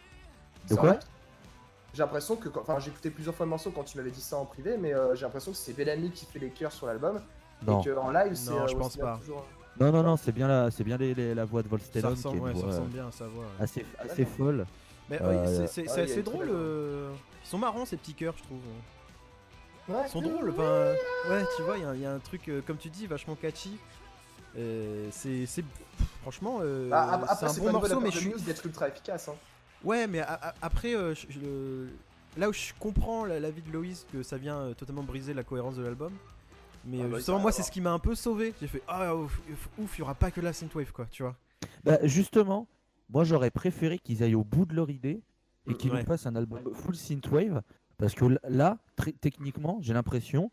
C'est quoi? vrai J'ai l'impression que, quand- enfin j'ai écouté plusieurs fois le morceau quand tu m'avais dit ça en privé, mais euh, j'ai l'impression que c'est Bellamy qui fait les chœurs sur l'album Non, et qu'en live c'est. Non, euh, je pense pas. toujours- non, non, non, c'est bien la, c'est bien les- les- la voix de Ça qui est ressemble, une ouais, ça ressemble bien à sa voix. ouais. assez, assez folle. Mais Euh, c'est- c'est ouais, c'est il y a assez une drôle. euh, Ils sont marrants ces petits cœurs, je trouve. Ouais. Ils sont drôles. Euh, ouais, tu vois, il y a- il y, a un truc, euh, comme tu dis, vachement catchy. Euh, c'est c'est- franchement, euh, Ah, ap- c'est après un c'est bon morceau, mais je suis. D'être ultra efficace. Hein. Ouais, mais a- a- après, euh, je- je le- là où je comprends la- l'avis de Loïs que ça vient euh, totalement briser la cohérence de l'album. Mais Ah euh, bah, justement, moi, c'est ce qui m'a un peu sauvé. J'ai fait ah ouf, il y aura pas que la synthwave quoi, tu vois. Bah, justement, moi j'aurais préféré qu'ils aillent au bout de leur idée et qu'ils Ouais. nous fassent un album full synthwave parce que là, très- techniquement, j'ai l'impression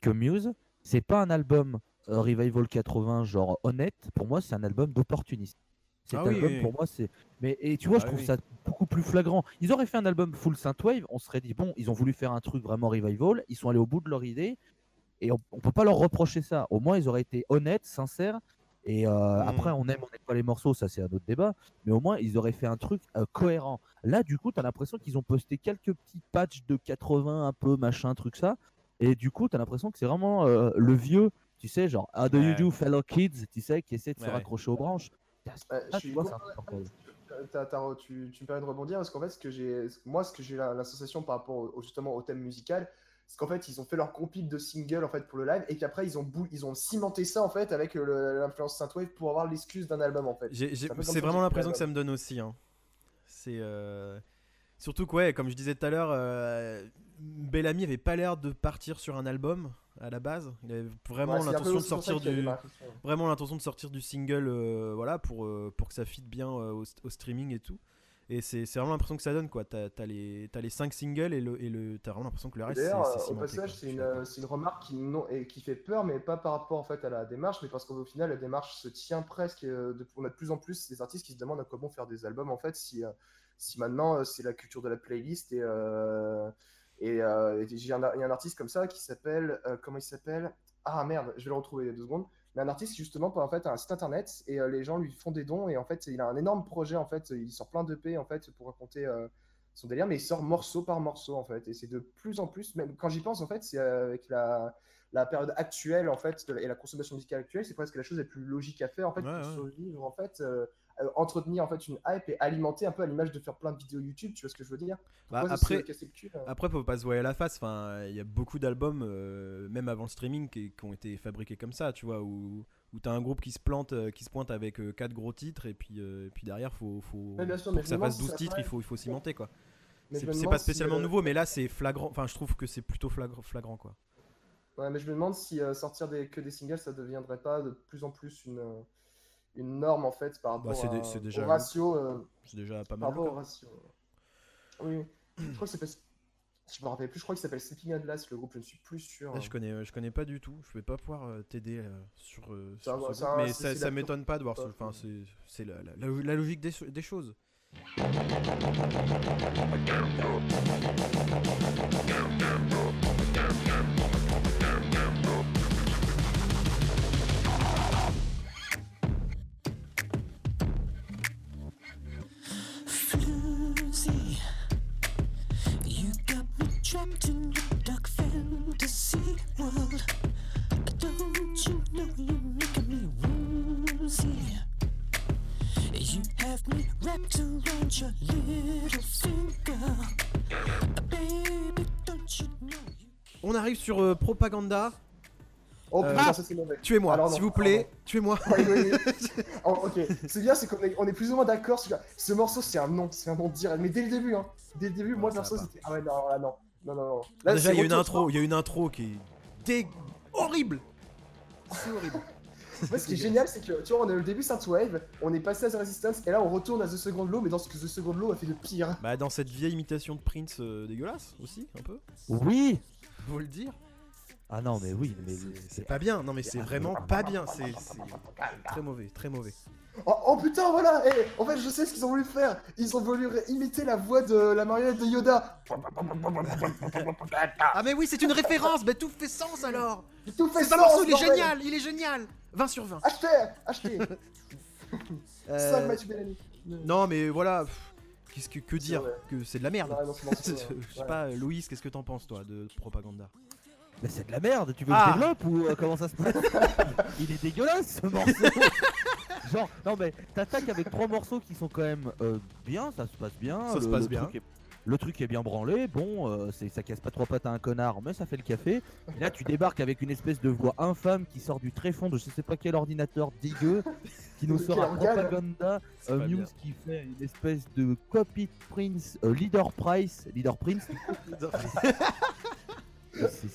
que Muse, c'est pas un album euh, Revival 80 genre honnête. Pour moi, c'est un album d'opportuniste. Cet Ah album, oui, pour moi, c'est. Mais et tu vois, Ah je trouve oui. ça beaucoup plus flagrant. Ils auraient fait un album full synthwave, on serait dit bon, ils ont voulu faire un truc vraiment revival, ils sont allés au bout de leur idée et on, on peut pas leur reprocher ça. Au moins, ils auraient été honnêtes, sincères. Et euh, Mm. après, on aime, on n'aime pas les morceaux, ça c'est un autre débat. Mais au moins, ils auraient fait un truc euh, cohérent. Là, du coup, tu as l'impression qu'ils ont posté quelques petits patchs de 80, un peu machin, truc ça. Et du coup, tu as l'impression que c'est vraiment euh, le vieux, tu sais, genre How do you do, fellow kids, tu sais, qui essaie de se ouais. raccrocher aux branches. Je Ah, suis tu vois, c'est content- incroyable. T'as- t'as- tu, tu me permets de rebondir parce qu'en fait, ce que j'ai, moi, ce que j'ai la, la sensation par rapport au, au- justement au thème musical, c'est qu'en fait, ils ont fait leur compile de singles en fait pour le live et qu'après ils ont bou- ils ont cimenté ça en fait avec euh, l'influence synthwave pour avoir l'excuse d'un album en fait. C'est vraiment l'impression que ça me donne aussi. hein. C'est euh, surtout que ouais, comme je disais tout à l'heure, euh, Bellamy avait pas l'air de partir sur un album à la base. Il avait vraiment Ouais, l'intention de sortir du vraiment l'intention de sortir du single euh, voilà pour euh, pour que ça fitte bien au, au streaming et tout. Et c'est vraiment l'impression que ça donne quoi. T'as as les t'as les 5 singles et le et le t'as vraiment l'impression que le reste c'est au passage, c'est une, euh, une remarque qui, non, et qui fait peur, mais pas par rapport en fait à la démarche, mais parce qu'au final, la démarche se tient presque. euh, de, on a de plus en plus des artistes qui se demandent à comment faire des albums en fait, si, euh, si maintenant c'est la culture de la playlist et. euh, et euh, il y a un artiste comme ça qui s'appelle. euh, comment il s'appelle? Ah merde, je vais le retrouver il y a deux secondes. Mais un artiste justement en fait, a un site internet et euh, les gens lui font des dons et en fait il a un énorme projet en fait, il sort plein d'EP en fait pour raconter euh, son délire, mais il sort morceau par morceau en fait. Et c'est de plus en plus, même quand j'y pense en fait, c'est euh, avec la, la période actuelle en fait de la- et la consommation musicale actuelle, c'est presque la chose la plus logique à faire en fait Ouais, pour ouais. survivre en fait. euh, euh, entretenir en fait une hype et alimenter un peu à l'image de faire plein de vidéos YouTube, tu vois ce que je veux dire? Bah, après cul, euh? Après, faut pas se voiler la face. Enfin, il y a beaucoup d'albums, euh, même avant le streaming, qui, qui ont été fabriqués comme ça, tu vois, où, où t'as un groupe qui se plante, euh, qui se pointe avec quatre gros titres, et puis, et puis derrière, faut, faut bien sûr, mais que ça fasse si 12 ça titres, il faut, il faut cimenter, quoi. C'est pas spécialement nouveau, mais là, c'est flagrant. Enfin, je trouve que c'est plutôt flagrant, flagrant, quoi. Ouais, mais je me demande si euh, sortir des, que des singles, ça deviendrait pas de plus en plus une, une norme en fait par rapport Bah, c'est à- c'est déjà au ratio. euh, C'est déjà pas par mal. rapport le au ratio. Oui, je crois que ça s'appelle. Je me rappelle plus, je crois qu'il s'appelle Sleeping Atlas, le groupe, je ne suis plus sûr. Ah, je connais, je connais pas du tout. Je vais pas pouvoir euh, t'aider euh, sur, euh, sur ce groupe, mais c'est- ça, c'est ça m'étonne pas de voir. ce- Enfin, c'est c'est la, la- la- la logique des, des choses. Have me wrapped around your little finger. Baby, don't you know you On arrive sur euh, Propaganda. Oh Euh, putain, ça c'est mauvais. Tuez-moi, Alors, non, s'il vous plaît. Tuez-moi. Oui, oui, oui. Oh, ok, c'est bien, c'est qu'on est, on est plus ou moins d'accord. sur- Ce morceau, c'est un nom, c'est un nom direct. Mais dès le début, hein. Dès le début, moi, ça va perso, pas. c'était. Ah ouais, non, là, non. Non, non, non. Là, Déjà, c'est il y a une retour- intro. Il y a une intro qui est dé... horrible. C'est horrible. Moi, ce qui est génial, c'est que tu vois, on a eu le début Synthwave, on est passé à The Resistance, et là, on retourne à The Second Law, mais dans ce que The Second Law a fait de pire. Bah, dans cette vieille imitation de Prince euh, dégueulasse aussi, un peu. Oui Faut le dire. Ah non, mais oui, mais C'est- pas bien. Non, mais c'est vraiment pas bien. C'est très mauvais, très mauvais. Oh, oh, putain, voilà eh, En fait, je sais ce qu'ils ont voulu faire. Ils ont voulu imiter la voix de la marionnette de Yoda. Ah, mais oui, c'est une référence. Bah, tout fait sens alors. Tout fait sens, morceau, il est génial. Il est génial. 20 sur 20. Achetez Achetez Euh, 5 Mathieu Bellamy. Non, mais voilà. Qu'est-ce que, que dire. Que c'est de la merde. Ouais, non, Je sais Ouais. pas, Louis, qu'est-ce que t'en penses toi de propaganda? Mais c'est de la merde, tu veux Ah. que je développe ou euh, comment ça se passe? Il est dégueulasse ce morceau Genre, non mais t'attaques avec trois morceaux qui sont quand même euh, bien, ça se passe bien. Ça se passe bien. truc est- le truc est bien branlé, bon, euh, c'est- ça casse pas trois pattes à un connard, mais ça fait le café. Et là, tu débarques avec une espèce de voix infâme qui sort du tréfonds de je sais pas quel ordinateur dégueu, qui nous sort un propaganda, euh, bien. qui fait une espèce de copy Prince, euh, Leader Price, Leader Prince.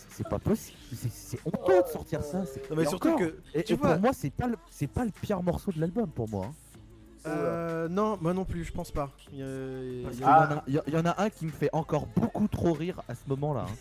C'est- pas possible, c'est- c'est honteux de sortir ça. c'est- Non, mais et surtout encore, que. et, tu et vois- pour moi, c'est pas le, c'est pas le pire morceau de l'album pour moi. hein. Euh, non, moi non plus, je pense pas. Il y a- il y a- Parce il qu'il y a- y en a- un qui me fait encore beaucoup trop rire à ce moment-là. hein.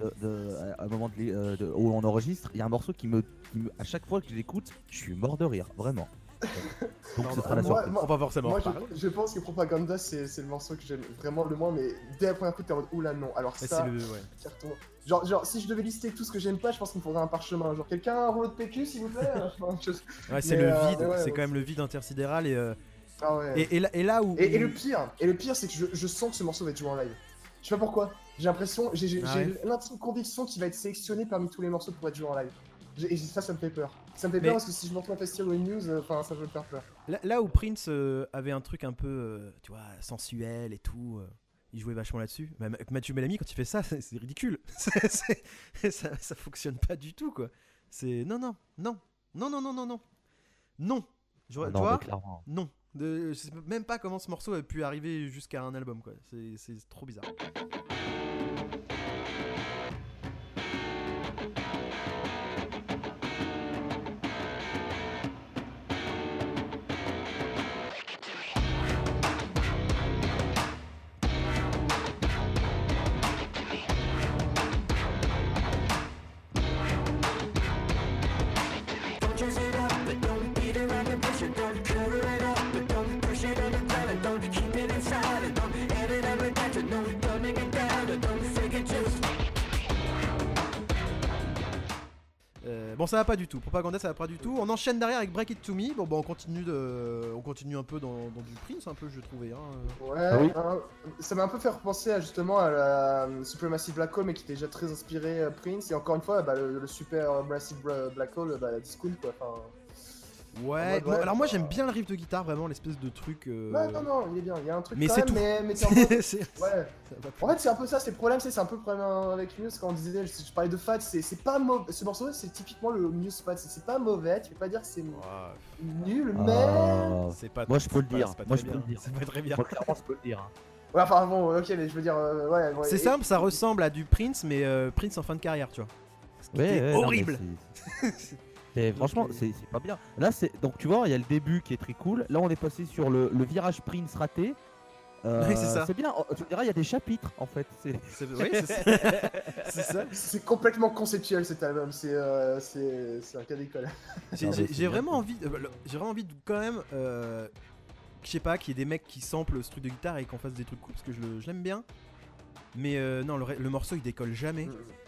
De, de- à un moment de euh, de- où on enregistre, il y a un morceau qui me, qui me- à chaque fois que je l'écoute, je suis mort de rire, vraiment. Donc Non, ce sera la moi- surprise. moi- On va forcément Moi, je, je pense que Propaganda, c'est c'est le morceau que j'aime vraiment le moins, mais dès la première coup, t'es en mode oula non. Alors Mais ça, c'est le- ouais. carton. Genre, genre, si je devais lister tout ce que j'aime pas, je pense qu'il me faudrait un parchemin. Genre, quelqu'un a un rouleau de PQ, s'il vous plaît Enfin, je- Ouais, c'est le euh, vide, ouais, c'est ouais, quand même le vide intersidéral et, euh, Ah ouais. et, et là, et là où. Et, le pire, et le pire, c'est que je, je sens que ce morceau va être joué en live. Je sais pas pourquoi. J'ai l'impression, j'ai Ah l'intime conviction qu'il va être sélectionné parmi tous les morceaux pour être joué en live. Et ça, ça me fait peur. Ça me fait Mais- peur parce que si je me retrouve à festival une news, euh, enfin, ça peut me faire peur. Là, là où Prince euh, avait un truc un peu, euh, tu vois, sensuel et tout, euh, il jouait vachement là-dessus. Mais Mathieu Bellamy, quand il fait ça, c'est ridicule. Ça, ça fonctionne pas du tout, quoi. C'est non, non, non, non, non, non, non, non, non. Je vois- Non, tu vois. Non. De- je sais même pas comment ce morceau a pu arriver jusqu'à un album, quoi. C'est trop bizarre. Bon, ça va pas du tout. Propaganda, ça va pas du tout. On enchaîne derrière avec Break It To Me. Bon, bah, on continue, de... on continue un peu dans, dans du Prince, un peu, je trouvais. Hein. Ouais, Ah oui. hein, ça m'a un peu fait repenser à, justement à la euh, Supermassive Black Hole, mais qui était déjà très inspiré euh, Prince. Et encore une fois, bah, le, le Super Massive Bra- Black Hole, bah, la discool quoi. Enfin, Ouais. mode, bon, ouais, alors moi, j'aime bien le riff de guitare, vraiment, l'espèce de truc. euh, Ouais, non, non, il est bien. Il y a un truc Mais quand c'est même, tout. mais, mais en mode- Ouais. fait, c'est un peu ça, c'est le problème, c'est c'est un peu le problème avec Muse quand on disait, je, je parlais de Fat, c'est c'est pas mauvais. Ce morceau, c'est typiquement le Muse Fat, c'est c'est pas mauvais, tu peux pas dire que c'est nul, mais. Ah, c'est pas. Moi, je peux le dire. c'est pas Moi, je peux bien. le dire. C'est pas très bien. Moi, clairement, je peux le dire. hein. Ouais, enfin bon, ok, mais je veux dire, euh, ouais. ouais, C'est et- simple, ça ressemble à du Prince, mais euh, Prince en fin de carrière, tu vois. Ce qui Ouais, était ouais, non, mais horrible. c'est- c'est- franchement, c'est c'est pas bien. Là, c'est donc tu vois, il y a le début qui est très cool. Là, on est passé sur le, le virage Prince raté. Euh, Oui, c'est ça. C'est bien. Oh, Tu me diras, il y a des chapitres en fait. C'est- oui, ça. Complètement conceptuel cet album, c'est euh, c'est c'est un cas d'école. J'ai vraiment envie, euh, le- j'ai vraiment envie de quand même, euh, je sais pas, qu'il y ait des mecs qui samplent ce truc de guitare et qu'on fasse des trucs cool parce que je l'aime bien. Mais euh, non, le, morceau il décolle jamais. C'est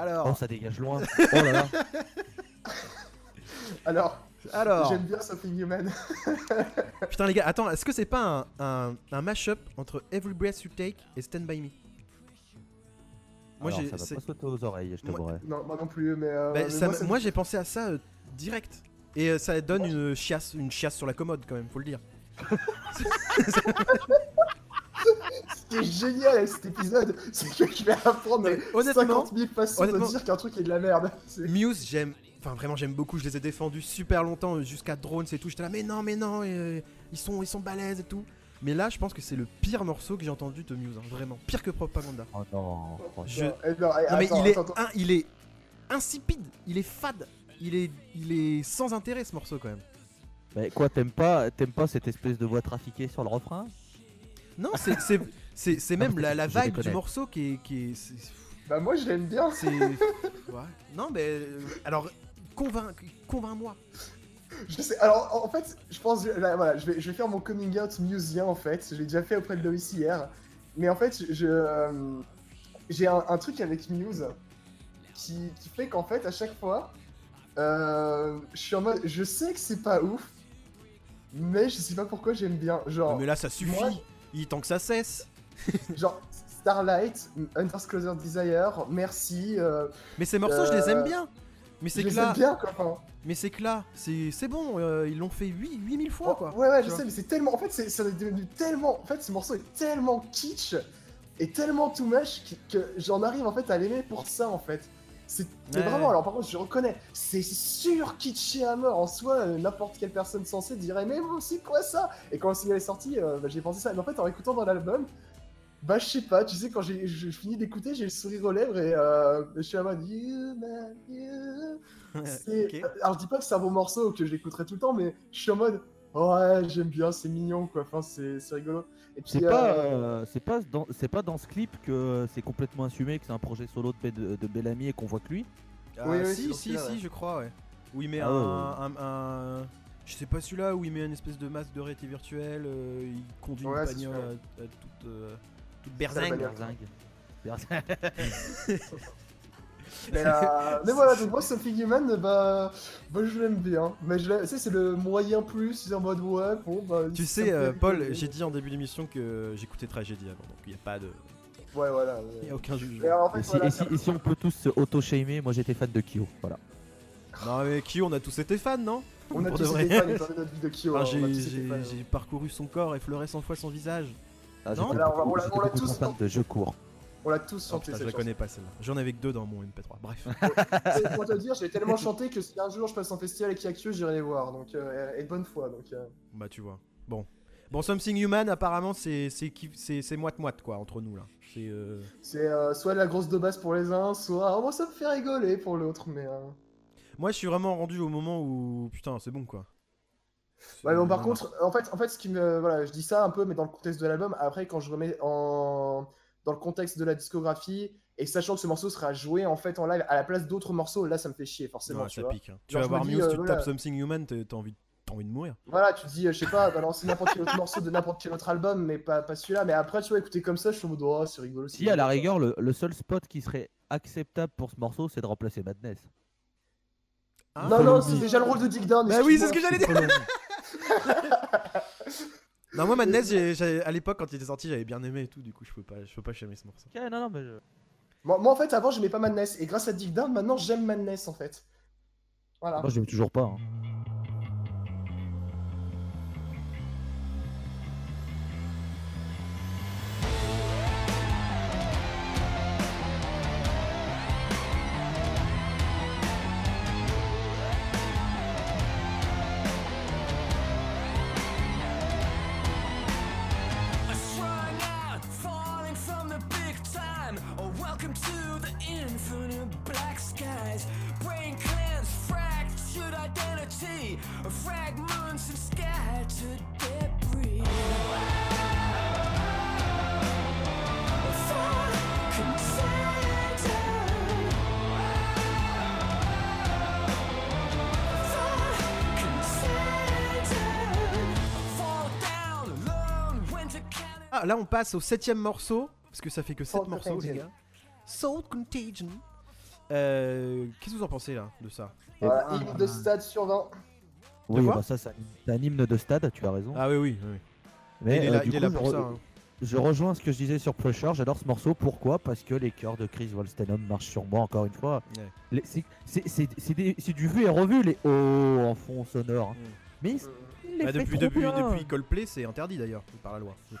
Alors, Oh, ça dégage loin. Oh là là. Alors, alors, j'aime bien Something Human. putain les gars, attends, est-ce que c'est pas un, un, un mash-up entre Every Breath You Take et Stand By Me? Moi Alors, ça va pas sauter aux oreilles, je Moi- non, moi non plus, mais. euh, Bah, mais ça moi, m- ça me- moi j'ai pensé à ça euh, direct. Et euh, ça donne une chiasse, une chiasse sur la commode quand même, faut le dire. Ce qui est génial avec cet épisode, c'est que je vais apprendre Mais honnêtement- 50 000 façons honnêtement- de dire qu'un truc est de la merde. C'est- Muse, j'aime, enfin vraiment j'aime beaucoup, je les ai défendus super longtemps euh, jusqu'à Drones et tout. J'étais là, mais non, mais non, euh, ils sont, ils sont balèzes et tout. Mais là, je pense que c'est le pire morceau que j'ai entendu de Muse, hein, vraiment, pire que Propaganda. Oh non. Je- Non, eh, non, eh, Non mais attends, il est, attends. un- il est insipide, il est fade, il est, il est sans intérêt ce morceau quand même. Mais quoi, t'aimes pas, t'aimes pas cette espèce de voix trafiquée sur le refrain? Non, c'est, c'est, c'est, c'est même la, la vibe du morceau qui est, qui est, Bah, moi je l'aime bien. c'est- ouais. Non mais euh, alors convainc, convainc-moi. Je sais, alors en en fait, je pense, là, voilà, je vais, je vais faire mon coming out musien en fait. Je l'ai déjà fait auprès de Loïs hier. Mais en fait, je, euh, j'ai un, un truc avec Muse qui, qui fait qu'en fait, à chaque fois, euh, je suis en mode, je sais que c'est pas ouf, mais je sais pas pourquoi j'aime bien. Genre, mais là ça suffit, moi- il tant que ça cesse. genre Starlight, Underscloser Desire, Merci. euh, Mais ces morceaux, je les aime Euh, bien. Mais c'est que là, bien quoi. mais c'est que là, c'est bon, euh, ils l'ont fait 8, 8000 fois quoi. Ouais, ouais, je vois. sais, mais c'est tellement. En fait, c'est ça est devenu tellement. En fait, ce morceau est tellement kitsch et tellement too much que, que j'en arrive en fait à l'aimer pour ça en fait. C'est Ouais. vraiment, alors par contre, je reconnais, c'est sûr kitsché à mort en soi. euh, N'importe quelle personne sensée dirait, mais moi aussi, quoi ça? Et quand le single est sorti, euh, bah, j'ai pensé ça. Mais en fait, en écoutant dans l'album, bah, je sais pas, tu sais, quand j'ai je finis d'écouter, j'ai le sourire aux lèvres et euh, je suis en mode, you, man, you. Alors je dis pas que c'est un bon morceau ou que je l'écouterai tout le temps, mais je suis en mode ouais j'aime bien, c'est mignon quoi. Enfin c'est c'est rigolo. Et puis C'est pas, euh, euh, c'est pas dans, c'est pas dans ce clip que c'est complètement assumé que c'est un projet solo de, Be- de Bellamy et qu'on voit que lui? Ah, Oui, oui, si, dans si, si, ouais. je crois, ouais. Où il met Ah un, ouais, un- un- Je sais pas celui-là où il met une espèce de masque de réalité virtuelle, euh, il conduit Ouais, une bagnole celui-là. à- à toute, euh, toute berzingue. bagnole. Berzingue. Mais, euh, mais voilà, donc moi, Something Human, bah, bah je l'aime bien. Mais je tu sais, c'est le moyen plus, c'est en mode ouais, bon, bah. Tu sais, euh, Paul, j'ai dit en début d'émission que j'écoutais Tragédie avant, donc il n'y a pas de. Ouais, voilà. Il ouais. a aucun jugement. alors, en fait, Et si, voilà, et si- et si on peut tous se auto-shamer, moi j'étais fan de Kyo. Voilà. Non, mais Kyo, on a tous été fans, non? On a vrai. été fans notre vie de Kyo. Enfin, hein, on a j'ai- tous été J'ai fans. j'ai parcouru son corps, effleuré 100 fois son visage. Ah, Non? on l'a- tous de jeux courts. On l'a tous Oh, chanté putain, je la chanson. connais pas celle-là. J'en avais que deux dans mon MP3. Bref. Pour te dire, j'ai tellement chanté que si un jour je passe en festival avec Yakyo, j'irai les voir. Donc, euh, et de bonne foi. Donc, euh, Bah, tu vois. Bon. Bon, Something Human, apparemment, c'est moite-moite, quoi, entre nous, là. C'est. euh, c'est euh, soit de la grosse de base pour les uns, soit oh, moi ça me fait rigoler pour l'autre. Mais euh, Moi, je suis vraiment rendu au moment où. Putain, c'est bon, quoi. ouais, bon, par contre, en fait, en fait, ce qui me, voilà, je dis ça un peu, mais dans le contexte de l'album. Après, quand je remets en dans le contexte de la discographie et sachant que ce morceau sera joué en fait en live à la place d'autres morceaux, là, ça me fait chier forcément. Ouais, tu ça vois. pique. hein. Tu vas voir Muse, euh, tu voilà. tapes Something Human, t'as envie, t'as envie de mourir. Voilà, tu te dis, euh, je sais pas, balancer n'importe quel autre morceau de n'importe quel autre album, mais pas, pas celui-là. Mais après, tu vois, écouter comme ça, je suis en mode, oh, c'est rigolo. Si, à la rigueur, le, le seul spot qui serait acceptable pour ce morceau, c'est de remplacer Madness. Hein Non, non, c'est déjà le rôle de Dick Down. Bah oui, c'est ce que j'allais dire. Non, moi, Madness, j'ai- j'ai- à l'époque, quand il était sorti, j'avais bien aimé et tout. Du coup, je peux pas, je peux pas chiamer ce morceau. Ok, non, non, mais je- Moi, moi, en fait, avant, j'aimais pas Madness. Et grâce à Dick Down, maintenant, j'aime Madness, en fait. Voilà. moi j'aime toujours pas. hein. Là, on passe au septième morceau. Parce que ça fait que 7 Salt morceaux, les Contagion. gars. Salt Contagion. Euh, Qu'est-ce que vous en pensez là de ça? Voilà, ben, hymne de stade sur 20. Oui, bah ça, c'est un- hymne de stade, tu as raison. Ah oui, oui. oui. Mais il est euh, là, du il est coup, là je pour re- ça. hein. Je rejoins ce que je disais sur Pressure, j'adore ce morceau. Pourquoi? Parce que les chœurs de Chris Wolstenholme marchent sur moi, encore une fois. Ouais. C'est- du vu et revu, les hauts en fond sonore. Mm. Mais les Bah, fait depuis, trop depuis, bien. depuis Coldplay, c'est interdit d'ailleurs par la loi.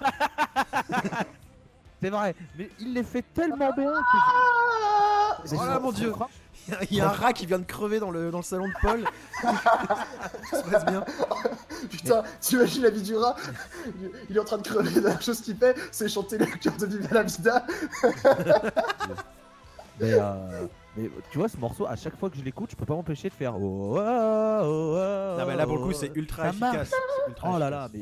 C'est vrai, mais il les fait tellement bien que Ah je- Oh là, mon Dieu. Il y a un rat qui vient de crever dans le, dans le salon de Paul. Ça se passe bien. Putain, tu imagines la vie du rat il, est en train de crever, la chose qu'il fait, c'est chanter le cœur de. Mais, euh, mais tu vois, ce morceau, à chaque fois que je l'écoute, je peux pas m'empêcher de faire. Oh, oh, oh, oh, Non, mais là pour le coup, oh. c'est ultra Ça efficace. ultra Oh là là, mais.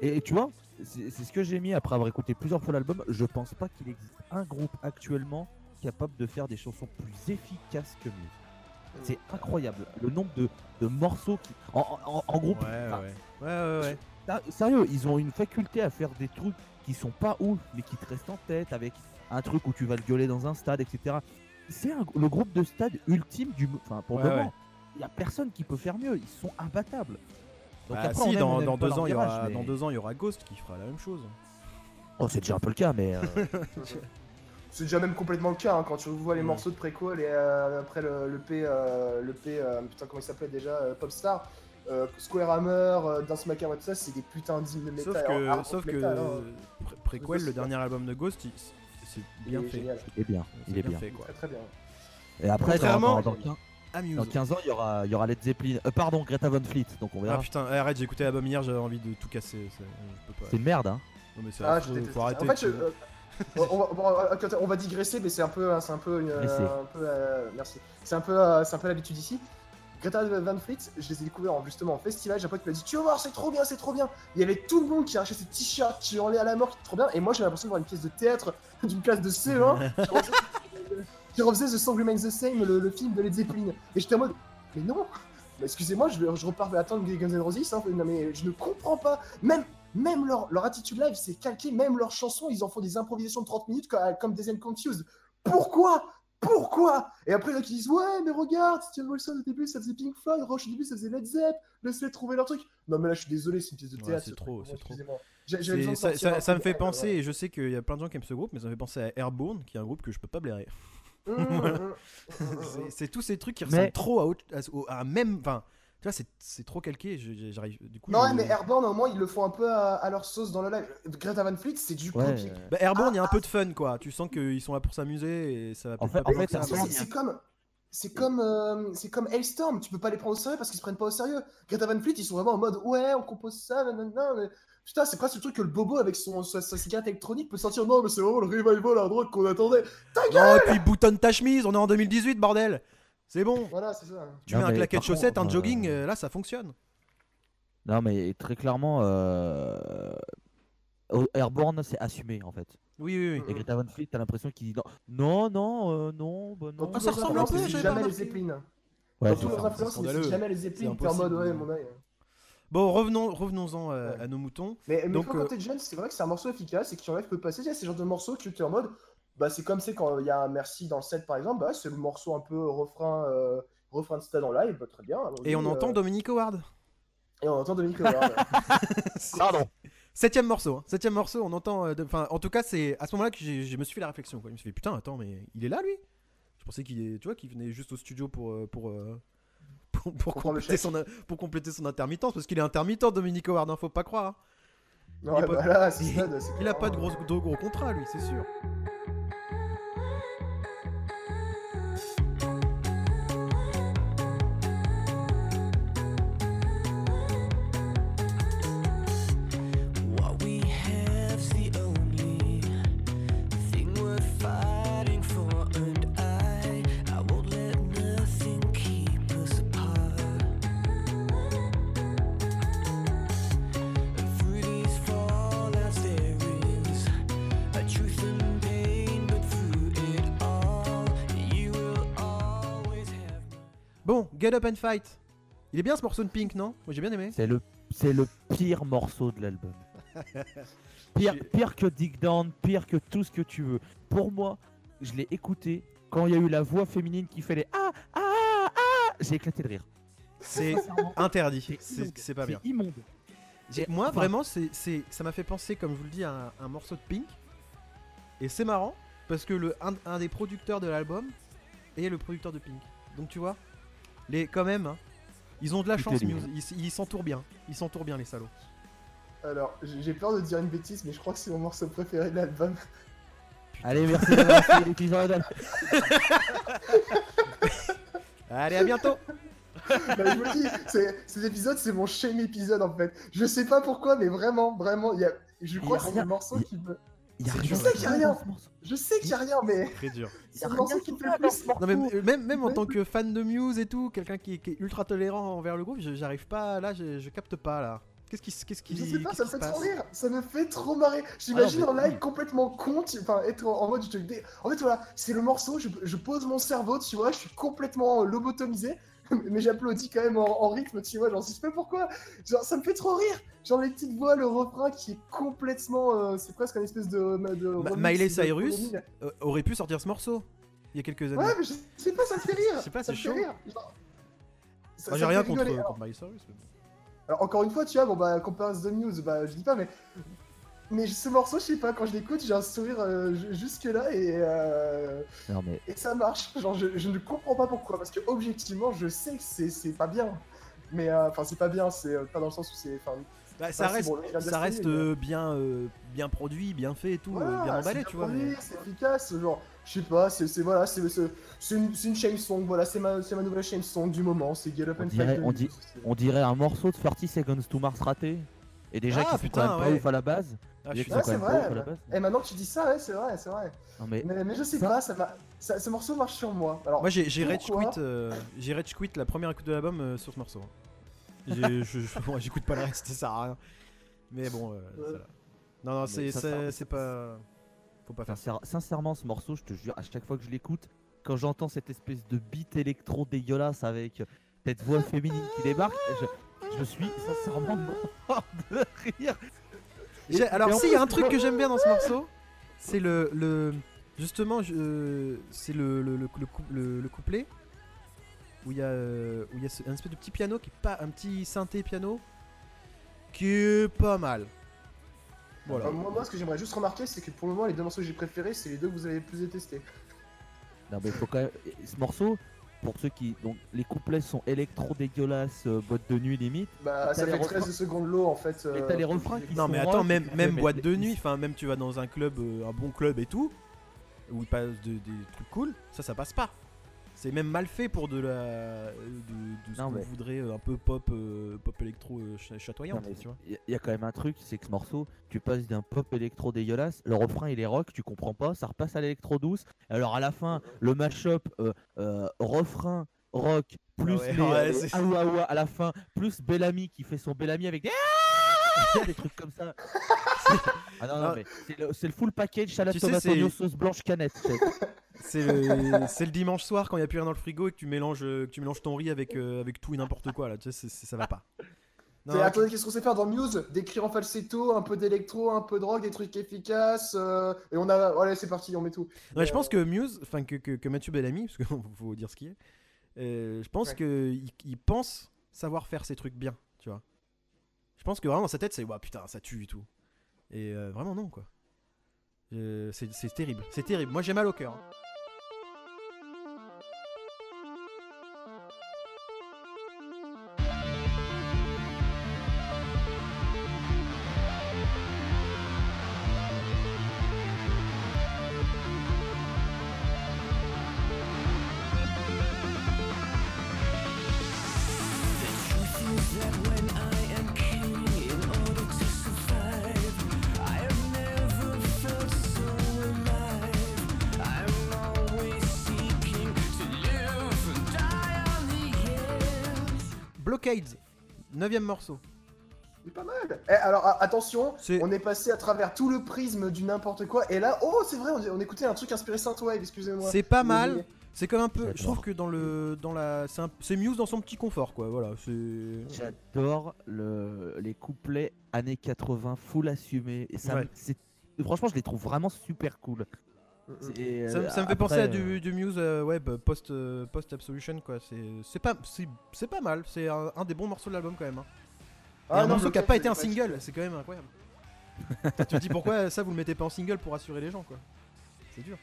Et, et tu vois, c'est ce que j'ai mis après avoir écouté plusieurs fois l'album. Je pense pas qu'il existe un groupe actuellement capable de faire des chansons plus efficaces que Muse. C'est incroyable le nombre de, de morceaux qui. En, en- en groupe. Ouais, ouais, ouais. Ouais, ouais, ouais. Ah, Sérieux, ils ont une faculté à faire des trucs qui sont pas ouf, mais qui te restent en tête, avec un truc où tu vas le gueuler dans un stade, etc. C'est le groupe de stade ultime du. Enfin, pour Ouais, le moment, il y a personne qui peut faire mieux. Ils sont imbattables. Donc Bah, après, si, aime, dans, dans deux ans, il y aura, mais- dans deux ans, il y aura Ghost qui fera la même chose. Oh, c'est déjà un peu le cas, mais. euh, C'est déjà même complètement le cas hein, quand tu vois les Ouais. morceaux de préquel et euh, après le, le P, euh, le P euh, putain comment il s'appelait déjà euh, Popstar, euh, Square Hammer, euh, Dance Macabre tout ça, c'est des putains d'hymnes de métal. Sauf que, sauf que hein. Préquel, le dernier album de Ghost, il- c'est bien Il est fait. génial. il est bien. C'est Il est bien. fait quoi. Très très bien. Et après, dans, Contrairement- dans, dans, quin- Amuse. dans 15 ans, il y aura, il y aura Led Zeppelin. Euh, pardon, Greta Van Fleet. Donc on Ah verra. putain, eh, arrête, j'ai écouté l'album hier, j'avais envie de tout casser. c'est- Je peux pas. c'est une merde, hein. Non, mais c'est Ah, faut arrêter. En fait, je- euh, on, va, on digresser, mais c'est un peu, c'est un peu, une, Laissez. un peu, euh, merci. C'est un peu, euh, c'est un peu l'habitude ici. Greta Van Fleet, je les ai découverts en- justement en festival. J'ai un pote qui m'a dit Tu vas voir, c'est trop bien, c'est trop bien. Il y avait tout le monde qui arrachait ses t-shirts, qui hurlait à la mort, qui était trop bien. Et moi, j'ai l'impression de voir une pièce de théâtre d'une classe de CE1. Je commençais- qui refaisait The Song Remains the Same, le, le film de Led Zeppelin. Et j'étais en mode, mais non, bah, excusez-moi, je, je repars attendre Guns N' Roses, hein, non mais je ne comprends pas. Même, même leur, leur attitude live, c'est calqué, même leurs chansons, ils en font des improvisations de 30 minutes comme, comme des Confused. Pourquoi? Pourquoi? Et après, là, qui disent Ouais, mais regarde, Steve Wilson au début, ça faisait Pink Floyd, Rush au début, ça faisait Led Zepp, laisse-les trouver leur truc. Non, mais là, je suis désolé, c'est une pièce de Ouais, théâtre. c'est ce trop, truc, c'est trop. C'est- de ça, me fait ouais, penser, ouais. et je sais qu'il y a plein de gens qui aiment ce groupe, mais ça me fait penser à Airborne, qui est un groupe que je peux pas blairer. Hum, hum, hum, C'est- tous ces trucs qui Mais- ressemblent trop à, autre- à, au- à un même. Enfin, tu vois, c'est- trop calqué. J'arrive. Du coup, Non, ouais, mais Airborne, au moins, ils le font un peu à, à leur sauce dans le live. Greta Van Fleet, c'est du Ouais. Bah, Airborne, il y a un Ah, peu de fun, quoi. Tu sens qu'ils sont là pour s'amuser et ça va En fait- en fait, C'est- comme. C'est comme, euh, c'est comme Hailstorm, tu peux pas les prendre au sérieux parce qu'ils se prennent pas au sérieux. Greta Van Fleet, ils sont vraiment en mode ouais, on compose ça, nanana. mais- Putain, c'est presque le truc que le bobo avec son, sa, sa cigarette électronique peut sortir. Non, mais c'est vraiment le revival à droite qu'on attendait. Non, et puis boutonne ta chemise, on est en 2018, bordel. C'est bon. Voilà, c'est ça. Tu Non, mets un claquet de chaussettes, un jogging, euh, euh, là ça fonctionne. Non, mais très clairement, euh... Airborne, c'est assumé en fait. Oui, oui, oui. Et Greta Van Fleet, t'as l'impression qu'il dit non, non, non, euh, non, bah non. tous ça ressemble un peu, jamais les. Zeppelin. Ouais, tous leurs influences, jamais les Zeppelin. T'es en mode ouais, mon œil. Bon, revenons, revenons-en euh, Ouais. à nos moutons. Mais, mais Donc, Frank euh, Hunted James, c'est vrai que c'est un morceau efficace et qui en live peut passer. C'est le genre de morceau que tu es en mode. Bah, c'est comme c'est quand il y a un merci dans le set par exemple. Bah, c'est le morceau un peu refrain, euh, refrain de stade en live. Bah, très bien. Et on entend euh, Dominique Howard. Et on entend Dominique Howard. Pardon. Septième morceau, hein. septième morceau, on entend. euh, Enfin, en tout cas, c'est à ce moment-là que je me suis fait la réflexion. Quoi. Je me suis fait putain, attends, mais il est là lui? Je pensais qu'il est, tu vois, qu'il venait juste au studio pour pour pour, compléter son a- pour compléter son intermittence parce qu'il est intermittent Dominique Howard, hein, faut pas croire. hein. Non, ouais, pas- bah là, il- Il a pas de gros de gros contrats lui, c'est sûr. Get Up and Fight. Il est bien ce morceau de Pink, non? Moi j'ai bien aimé. C'est le, c'est le pire morceau de l'album. Pire, que Dig Down, pire que tout ce que tu veux. Pour moi, je l'ai écouté quand il y a eu la voix féminine qui fait les ah ah ah. J'ai éclaté de rire. C'est interdit. c'est pas bien. C'est immonde. J'ai- Moi, Enfin, vraiment, c'est, c'est- ça m'a fait penser, comme je vous le dis, à un, un morceau de Pink. Et c'est marrant, parce que le, un, un des producteurs de l'album est le producteur de Pink. Donc tu vois, les, quand même, hein, ils ont de la chance. Ils, s'entourent bien. Ils s'entourent bien, les salauds. Alors, j'ai peur de dire une bêtise, mais je crois que c'est mon morceau préféré de l'album. Allez, merci d'avoir fait l'épisode. Allez, à bientôt Bah, je vous le dis, cet épisode, c'est mon shame épisode en fait. Je sais pas pourquoi, mais vraiment, vraiment, il y a, je crois que c'est le morceau qui me. Il y a Je sais qu'il y a rien. Je sais qu'il y a rien, mais Très dur. Il y a rien qui fait plus. Non, mais euh, même, même en tant que fan de Muse et tout, quelqu'un qui, est- qui est ultra tolérant envers le groupe, j'arrive pas, là, je, je capte pas, là. Qu'est-ce qui, qu'est-ce qui, Je sais pas, ça me fait trop rire, ça me fait trop marrer. J'imagine Ah en live oui. complètement con, tu- enfin être en, en mode je te dé- En fait voilà, c'est le morceau, je, je pose mon cerveau, tu vois, je suis complètement lobotomisé, mais j'applaudis quand même en, en rythme, tu vois, genre je sais pas pourquoi, genre ça me fait trop rire. Genre les petites voix, le refrain qui est complètement, euh, c'est presque un espèce de. Miley Cyrus euh, aurait pu sortir ce morceau il y a quelques années. Ouais, mais je sais pas, ça me fait rire. Je sais pas, ça c'est chaud. rire. Genre, ça- j'ai rien contre. Alors, contre Miley Cyrus. mais. Alors encore une fois, tu vois, bon bah comparaison de news, bah je dis pas, mais mais ce morceau, je sais pas, quand je l'écoute, j'ai un sourire euh, ju- jusque là et euh, Non mais et ça marche. Genre je, je ne comprends pas pourquoi, parce que objectivement, je sais que c'est c'est pas bien, mais euh, enfin c'est pas bien, c'est euh, pas dans le sens où c'est, enfin Bah, ça reste, bon, ça reste mais- euh, bien, euh, bien produit, bien fait et tout, euh, voilà, bien emballé, tu vois. mais- C'est efficace, genre je sais pas, c'est voilà, c'est une, c'est une shame song, voilà, c'est ma c'est ma nouvelle shame song du moment, c'est Get Up On and dirait- on dirait un morceau de 30 Seconds to Mars raté. Et déjà Ah, sont putain, quand même pas ouais. ouf à la base. Ah, je suis Ouais, c'est vrai. la base. Et maintenant que tu dis ça, ouais, c'est vrai, c'est vrai. Non mais Mais, mais je sais Ça- pas, ça ce morceau marche sur moi. Alors, Moi j'ai j'ai rage quit, euh, j'ai rage quit la première écoute de l'album euh, sur ce morceau. J'ai- je- je- moi, J'écoute pas le reste, ça sert à rien. Mais bon, euh, Ouais. ça- non non c'est ça c'est sert- c'est pas, faut pas faire ça. sincère- sincèrement ce morceau, je te jure, à chaque fois que je l'écoute, quand j'entends cette espèce de beat électro dégueulasse avec cette voix féminine qui débarque, je, je suis sincèrement mort de rire. Et- Alors, et en si, il y a un truc que j'aime bien dans ce morceau, c'est le, le. Justement, je- euh, c'est le, le, le, le coup- le- le couplet où il y a, euh, où il y a ce- un espèce de petit piano qui est pas. Un petit synthé piano qui est pas mal. Voilà. Euh, moi, moi, ce que j'aimerais juste remarquer, c'est que pour le moment, les deux morceaux que j'ai préférés, c'est les deux que vous avez le plus détestés. Non mais faut quand même... Ce morceau, pour ceux qui... Donc les couplets sont électro dégueulasses, euh, boîte de nuit limite. Bah, ça fait refrains. 13 secondes l'eau en fait. Mais euh, t'as les refrains qui Non sont mais attends, même, même mais- boîte mais- de nuit, enfin même tu vas dans un club, euh, un bon club et tout, où il passe de- des trucs cool, ça ça passe pas. C'est même mal fait pour de la de, de ce qu'on mais- voudrait euh, un peu pop euh, pop électro euh, ch- Non, chatoyante, mais tu vois. Il y, a- y a quand même un truc, c'est que ce morceau, tu passes d'un pop électro dégueulasse, le refrain il est rock, tu comprends pas, ça repasse à l'électro douce. Alors à la fin, le mashup euh, refrain rock plus ouais, les, ouais, les c'est- aoua aoua à la fin, plus Bellamy qui fait son Bellamy avec des Ah des trucs comme ça. ah non, non, Non. mais c'est le, c'est le full package salade Tu sais, tomate c'est- oignon sauce blanche canette. c'est- C'est le, c'est le dimanche soir quand il y a plus rien dans le frigo et que tu mélanges euh, que tu mélanges ton riz avec euh, avec tout et n'importe quoi là, tu sais c'est- c'est- ça va pas. Non, C'est- attendez, qu'est-ce qu'on sait faire dans Muse? D'écrire en falsetto, un peu d'électro, un peu de rock, des trucs efficaces. euh, et on a. Allez, c'est parti, on met tout. Ouais, je pense que Muse, enfin que, que, que Mathieu Bellamy, parce qu'il faut dire ce qui est, euh, je pense Ouais. que il, il pense savoir faire ces trucs bien, tu vois. Je pense que vraiment dans sa tête c'est ouais putain ça tue et tout. Et euh, vraiment non quoi. Euh, c'est c'est terrible, c'est terrible. Moi j'ai mal au cœur. hein. Neuvième morceau. C'est pas mal. Eh, alors a- attention, C'est- on est passé à travers tout le prisme du n'importe quoi. Et là, oh, c'est vrai, on, on écoutait un truc inspiré Synthwave, excusez-moi. C'est pas mal. C'est comme un peu, je J'adore. trouve que dans le dans la c'est un- c'est Muse dans son petit confort quoi. Voilà, c'est J'adore le, les couplets années 80 full assumés. Et ça, me- Ouais. c'est, franchement, je les trouve vraiment super cool. Mm, mm. Ça, euh, ça me fait penser à du, du Muse euh, ouais, bah, post, euh, post Absolution quoi. C'est c'est pas, c'est c'est pas mal. C'est un, un des bons morceaux de l'album quand même. hein. Ah, un non, morceau qui a pas été un c'est single, c'est quand même incroyable. tu te dis pourquoi ça vous le mettez pas en single pour rassurer les gens quoi? C'est dur.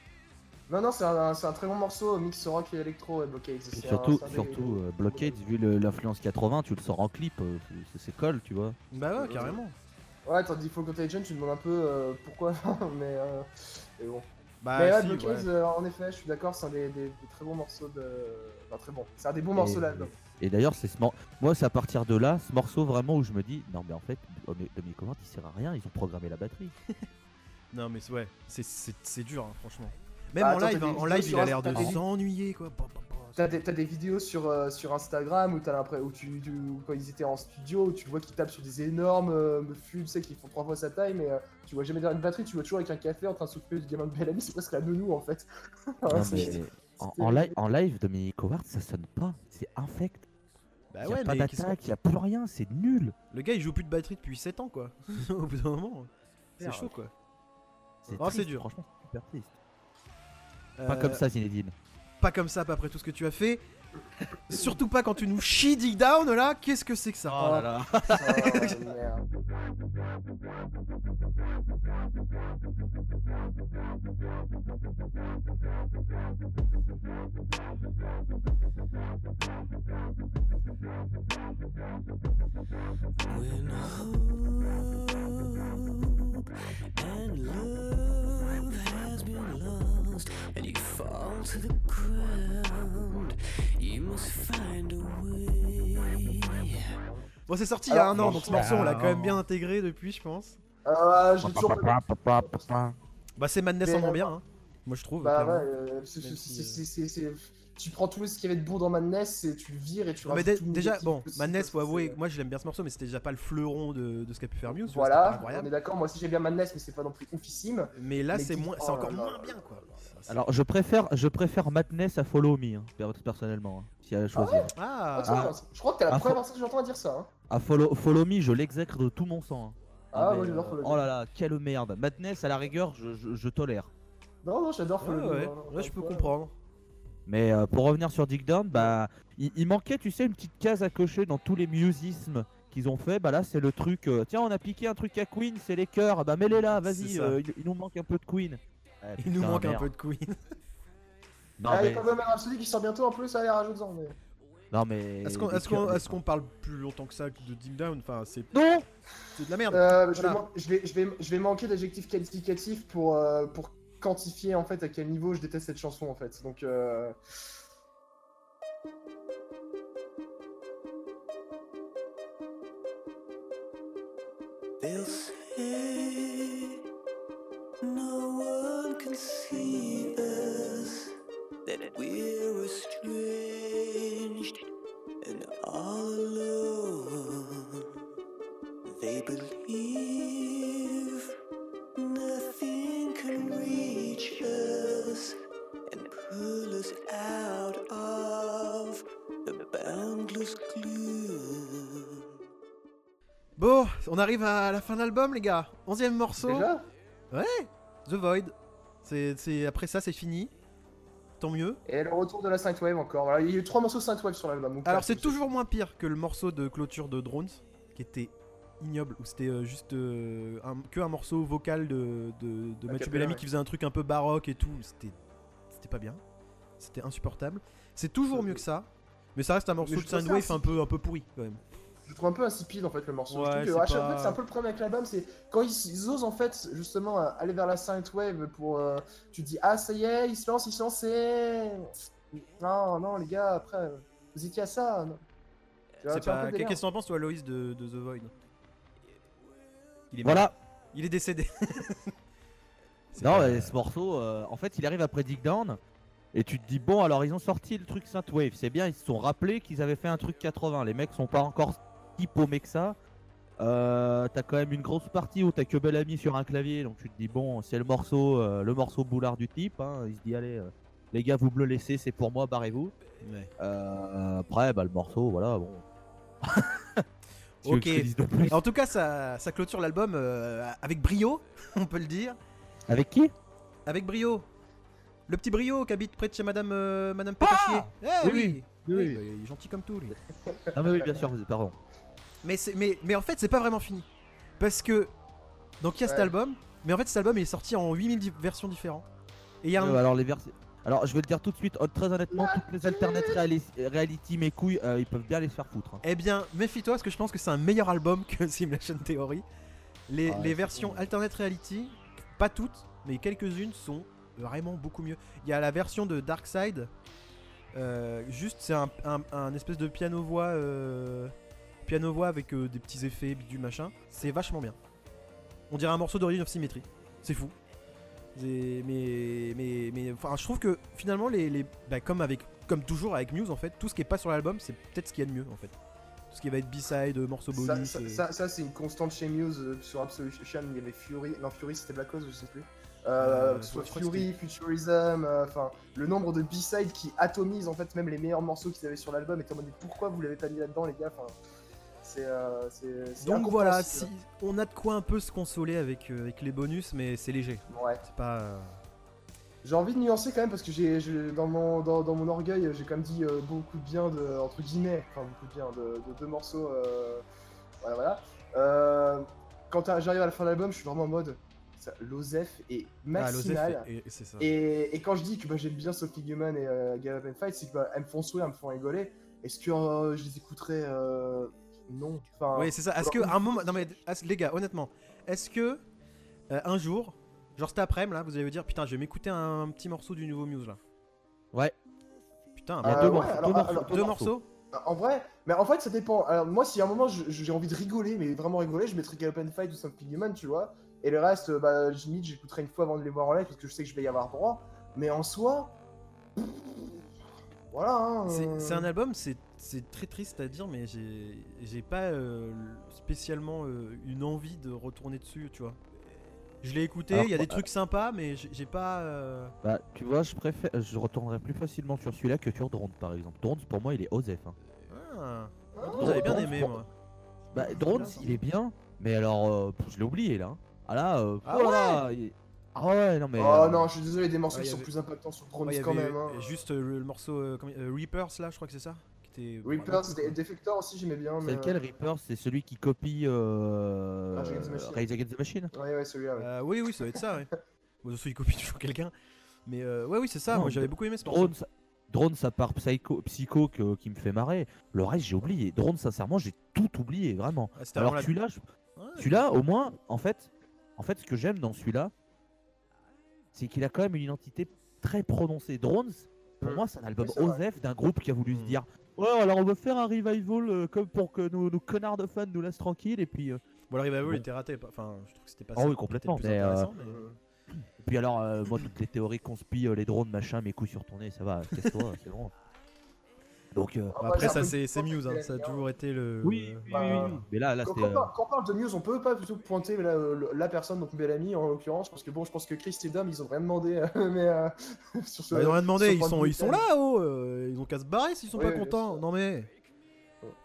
Non, non, c'est un, c'est un très bon morceau, mix rock et électro, et Blockade. Et surtout, c'est un des- surtout euh, Blockade, vu le- l'influence 80, tu le sors en clip, euh, c'est, c'est colle, tu vois. Bah ouais, carrément. Ouais, tandis Folk Contagion, tu te demandes un peu euh, pourquoi, mais, euh, mais bon. Bah mais ouais, si, Blockade, ouais. euh, en effet, je suis d'accord, c'est un des, des- des très bons morceaux de. Enfin, très bon. C'est un des bons morceaux de l'album. Et d'ailleurs, c'est ce mor- moi, c'est à partir de là, ce morceau vraiment où je me dis, non mais en fait, oh, Dominique Comment il sert à rien, ils ont programmé la batterie. Non mais c'est- ouais, c'est- dur hein, franchement. Même Bah, en attends, live, hein, en live il a l'air de s'ennuyer quoi. Bah, bah, bah, T'as des, t'as des vidéos sur, euh, sur Instagram où, t'as l'impression- où, tu, tu- où quand ils étaient en studio, où tu le vois qu'ils tapent sur des énormes euh, fûts, tu sais, qui font trois fois sa taille, mais euh, tu vois jamais derrière une batterie, tu vois toujours avec un café en train de s'occuper du gamin de Bellamy, c'est presque la nounou en fait. Non, Ouais, c'est- mais en, en live, en live, Dominique Howard, ça sonne pas, c'est infect. Bah Il y a ouais, pas d'attaque, il y a plus rien, c'est nul. Le gars il joue plus de batterie depuis 7 ans quoi. Au bout d'un moment, c'est Merde. chaud quoi. C'est Oh, c'est dur. Franchement, c'est super triste. Euh, Pas comme ça, Zinedine. Pas comme ça, pas après tout ce que tu as fait. Surtout pas quand tu nous chies Dig Down là, qu'est-ce que c'est que ça Oh là là Oh, merde. Fall to the ground, you must find a way. Bon, c'est sorti il y a un an, donc ce morceau on l'a quand même bien intégré depuis, je pense. Euh, j'ai toujours pas. Bah, c'est Madness en moins euh, bien, hein. moi je trouve. Bah clairement. ouais, euh, c'est- Même c'est- si, tu prends tout ce qu'il y avait de bon dans Madness et tu le vires et tu Non, mais tout déjà, bon, Madness, faut avouer, moi je l'aime bien ce morceau, mais c'était déjà pas le fleuron de, de ce qu'a pu faire Muse. vois, Voilà, on est d'accord, moi aussi j'aime bien Madness, mais c'est pas non plus oufissime. Mais là, c'est moins, oh encore là moins là bien quoi. Alors, je préfère, je préfère Madness à Follow Me, hein, per- personnellement, hein, si à choisir. Ah, Ah, tiens, Je crois que t'es la Ah, première personne que j'entends dire ça. hein. À follow, follow Me, je l'exècre de tout mon sang. hein. Ah, mais, moi j'adore euh, Follow Me. Oh là là, quelle merde. Madness, à la rigueur, je, je- je tolère. Non, non, j'adore ouais, Follow Me. ouais, je peux ouais. comprendre. Mais euh, pour revenir sur Dick Down, bah, il, il manquait, tu sais, une petite case à cocher dans tous les musismes qu'ils ont fait. Bah là, c'est le truc. euh, tiens, on a piqué un truc à Queen, c'est les chœurs. Bah mets-les là, vas-y. euh, il nous manque un peu de Queen. Ouais, Il nous manque un merde. peu de Queen. Non Ah, il y mais, a pas Bohemian Rhapsody qui sort bientôt en plus, allez, rajoute-en. Mais... non mais. Est-ce qu'on est qu'on chœurs- est qu'on parle plus longtemps que ça de Deep Down? Enfin, c'est Non. c'est de la merde. Euh, je, vais Voilà. je, vais, je, vais, je vais manquer d'adjectifs qualificatifs pour, euh, pour quantifier en fait à quel niveau je déteste cette chanson en fait. Donc euh... on arrive à la fin de l'album, les gars. Onzième morceau, déjà The Void. C'est après ça, c'est fini. Tant mieux. Et le retour de la Synthwave encore. Voilà, il y a eu trois morceaux Synthwave sur l'album. Alors c'est toujours moins pire que le morceau de clôture de Drones, qui était ignoble, où c'était euh, juste euh, un- que un morceau vocal de, de, de A Mathieu Bellamy ouais. qui faisait un truc un peu baroque et tout. C'était c'était pas bien. C'était insupportable. C'est toujours mieux que ça. Mais ça reste un morceau de Soundwave un peu, un peu pourri quand même. Je trouve un peu insipide en fait le morceau. Ouais, je trouve que c'est à chaque pas- fois, c'est un peu le problème avec l'album, c'est quand ils, ils osent en fait justement euh, aller vers la synthwave pour. euh, tu te dis ah ça y est, ils se lancent, ils se lancent. et- Non non les gars après vous étiez à ça. C'est pas... Qu'est-ce que t'en penses toi Loïs de, de The Void? Il est Voilà. Il est décédé. C'est Non, pas- ce morceau, euh, en fait, il arrive après Dick Down. Et tu te dis, bon, alors ils ont sorti le truc Synthwave. C'est bien, ils se sont rappelés qu'ils avaient fait un truc 80. Les mecs sont pas encore si paumés que ça. Euh, t'as quand même une grosse partie où t'as que Bellamy sur un clavier. Donc tu te dis, bon, c'est le morceau euh, le morceau boulard du type. hein. Il se dit, allez, euh, les gars, vous me le laissez, c'est pour moi, barrez-vous. Ouais. Après, bah, le morceau, voilà, bon. Ok. En tout cas, ça, ça clôture l'album avec brio, on peut le dire. Avec qui? Avec brio. Le petit brio qui habite près de chez Madame, Madame Pétachier. Eh oui, Oui, oui. Oui, Oui, bah, il est gentil comme tout lui. Ah, mais oui, bien sûr, pardon. Mais, c'est- mais, mais en fait, c'est pas vraiment fini. Parce que. Donc il y a cet album, mais en fait, cet album il est sorti en 8000 di- versions différentes. Et il y a un. Euh, alors les vers... Alors je vais le dire tout de suite, oh, très honnêtement, toutes les alternate réali- reality mes couilles, euh, ils peuvent bien les se faire foutre. hein. Eh bien, méfie-toi parce que je pense que c'est un meilleur album que Simulation Theory. Les, Ouais, les c'est versions. Alternate Reality, pas toutes, mais quelques-unes sont vraiment beaucoup mieux. Il y a la version de Dark Side, euh, juste c'est un, un- un espèce de piano-voix euh, piano-voix avec euh, des petits effets, du machin. C'est vachement bien. On dirait un morceau d'Origin of Symmetry. C'est fou. Mais, mais, mais enfin, je trouve que finalement, les, les- bah, comme, avec, comme toujours avec Muse, en fait, tout ce qui est pas sur l'album, c'est peut-être ce qu'il y a de mieux en fait. Tout ce qui va être B-side, morceaux Ça, bonus. ça, euh, ça- ça, c'est une constante chez Muse euh, sur Absolution. Il y avait Fury. Non, Fury c'était Black Rose, je sais plus. Euh, Euh, que ce soit Fury, Futurism, euh, enfin le nombre de B-sides qui atomisent en fait même les meilleurs morceaux qu'ils avaient sur l'album. Et en mode pourquoi vous l'avez pas mis là-dedans les gars enfin, C'est. euh, c'est- c'est Donc voilà, si on a de quoi un peu se consoler avec, euh, avec les bonus, mais c'est léger. Ouais. C'est pas. euh, J'ai envie de nuancer quand même parce que j'ai dans mon dans, dans mon orgueil j'ai quand même dit beaucoup de bien de entre guillemets enfin beaucoup de bien de, de deux morceaux voilà voilà quand j'arrive à la fin de l'album je suis vraiment en mode ça, l'osef est Ah, maximal et- c'est ça. et, et quand je dis que bah, j'aime bien Sophie Human et euh, Gallop and Fight c'est que bah, elles me font sourire elles me font rigoler est-ce que euh, je les écouterais euh, non enfin Oui, c'est ça. Est-ce que un moment. Non, mais les gars, honnêtement, est-ce que euh, un jour, genre cet après-midi, là, vous allez vous dire Putain, je vais m'écouter un, petit morceau du nouveau Muse là? Ouais. Putain, Il y a Euh, deux, ouais, morceaux, alors- deux morceaux, alors- deux morceaux? En vrai, mais en fait ça dépend. Alors moi si à un moment j'ai envie de rigoler, mais vraiment rigoler, je mettrais Gallop and Fight ou Something Human, tu vois. Et le reste, euh, bah limite j'écouterai une fois avant de les voir en live parce que je sais que je vais y avoir droit. Mais en soi, voilà. Hein, C'est euh, c'est un album, c'est c'est très triste à dire, mais j'ai j'ai pas euh, spécialement euh, une envie de retourner dessus, tu vois. Je l'ai écouté, il y a des moi- trucs sympas, mais j'ai pas. euh, Bah, tu vois, je préfère, je retournerai plus facilement sur celui-là que sur Drone par exemple. Drone, pour moi, il est Osef. hein. Ah, vous avez bien Drone, aimé, pour- moi. Bah, Drone, il est bien, mais alors, euh, je l'ai oublié là. hein. Ah là, euh, Ah oh là là, il- ah ouais, non mais. Oh euh, non, je suis désolé, des morceaux Ouais, qui sont plus impactants sur Drones Ouais, quand avait même. hein. juste euh, le, morceau euh, euh, Reapers, là, je crois que c'est ça était Reapers, quoi. Defector aussi, j'aimais bien. C'est lequel euh, Reaper? C'est celui qui copie euh... Rage Against the Machine. Ouais, ouais, celui-là, ouais. Euh, oui, oui, ça doit être ça, ouais. Bon, de toute façon, il copie toujours quelqu'un. Mais euh, ouais, oui, c'est ça, Non, moi j'avais beaucoup aimé ce. Drone, ça... Drone, ça part Psycho, Psycho que- qui me fait marrer. Le reste, j'ai oublié. Drone, sincèrement, j'ai tout oublié, vraiment. Ah, Alors vraiment celui-là, je- la- Ouais, celui-là, au moins, en fait, en fait, ce que j'aime dans celui-là, c'est qu'il a quand même une identité très prononcée. Drones, pour Mm. moi, c'est un album. OZEF d'un groupe qui a voulu Mm. se dire Ouais, alors on va faire un revival euh, comme pour que nos, nos connards de fans nous laissent tranquilles. Et puis, euh, Bon, le revival Bon. était raté. Enfin, je trouve que c'était pas Ah ça oui, complètement, plus mais, euh, intéressant, mais- et puis alors, moi, toutes les théories conspi, euh, les drones, machin, mes couilles sur ton nez, ça va, casse-toi, c'est bon. Donc, euh, Ah, après, ouais, ça, c'est Muse, hein, ça a toujours été le. oui, oui, bah, oui, oui. Mais là, là, Quand, on parle, quand on parle de Muse, on peut pas plutôt pointer la, personne, donc Bellamy en l'occurrence, parce que bon, je pense que Chris et Dom, ils ont rien demandé, euh, mais euh, sur ce. Bah, ils ont rien demandé, ils sont, ils sont là, oh euh, Ils ont qu'à se barrer s'ils sont Oui, pas contents. Non mais.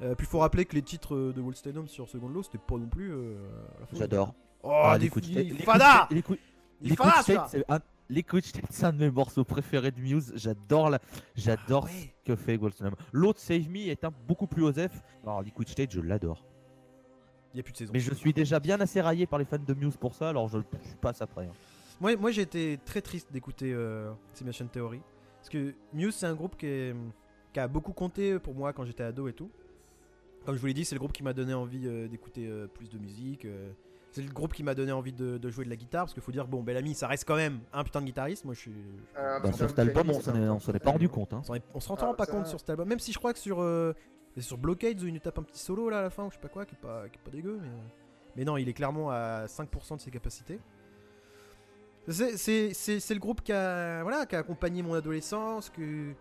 Euh, puis faut rappeler que les titres euh, de Wall Stadium sur Second Law, c'était pas non plus. euh. J'adore. Oh, Ah, fou- State- il- Liquid Fada State- Liquid- State, celui-là c'est un... De mes morceaux préférés de Muse. J'adore la... j'adore Ah ouais. ce que fait Goldstone. L'autre Save Me est un beaucoup plus osef. Alors Liquid State, je l'adore. Il y a plus de saison. Mais je suis déjà bien assez raillé par les fans de Muse pour ça, alors je, je passe après. hein. Moi, moi j'ai été très triste d'écouter euh, Simulation Theory. Parce que Muse, c'est un groupe qui, est- qui a beaucoup compté pour moi quand j'étais ado et tout. Comme je vous l'ai dit, c'est le groupe qui m'a donné envie euh, d'écouter euh, plus de musique. C'est le groupe qui m'a donné envie de, de jouer de la guitare. Parce qu'il faut dire, bon, Bellamy, ça reste quand même un putain de guitariste. Moi, je suis. Euh, Bah, sur cet album, on c'est s'en est, on s'en est pas rendu compte. Hein. On s'en rend Ah, pas ça- compte sur cet album. Même si je crois que sur, euh, sur Blockades où il nous tape un petit solo là à la fin, ou je sais pas quoi, qui est pas, qui est pas dégueu. Mais, euh, mais non, il est clairement à 5% de ses capacités. C'est- C'est c'est- c'est le groupe qui a, voilà, qui a accompagné mon adolescence, que,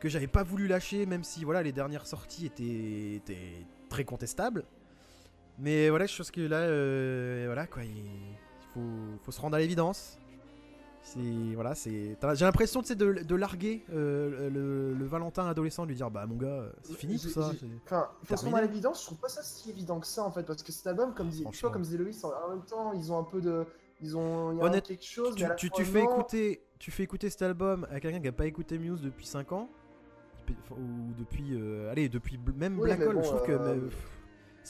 que j'avais pas voulu lâcher, même si voilà, les dernières sorties étaient, étaient très contestables. Mais voilà, je pense que là, euh, voilà quoi, il, faut, faut se rendre à l'évidence. C'est voilà, c'est. J'ai l'impression de, de larguer euh, le, le Valentin adolescent, de lui dire bah mon gars, c'est fini tout ça. Enfin, faut se rendre à l'évidence, je trouve pas ça si évident que ça en fait, parce que cet album, comme dit, tu vois, comme disait Loïs, en même temps, ils ont un peu de. Ils ont. Y a Honnête- quelque chose, Tu, mais tu, fais écouter, tu fais écouter cet album à quelqu'un qui a pas écouté Muse depuis 5 ans, ou depuis, euh, allez, depuis même Oui, Black Hole, bon, je trouve que euh, mais,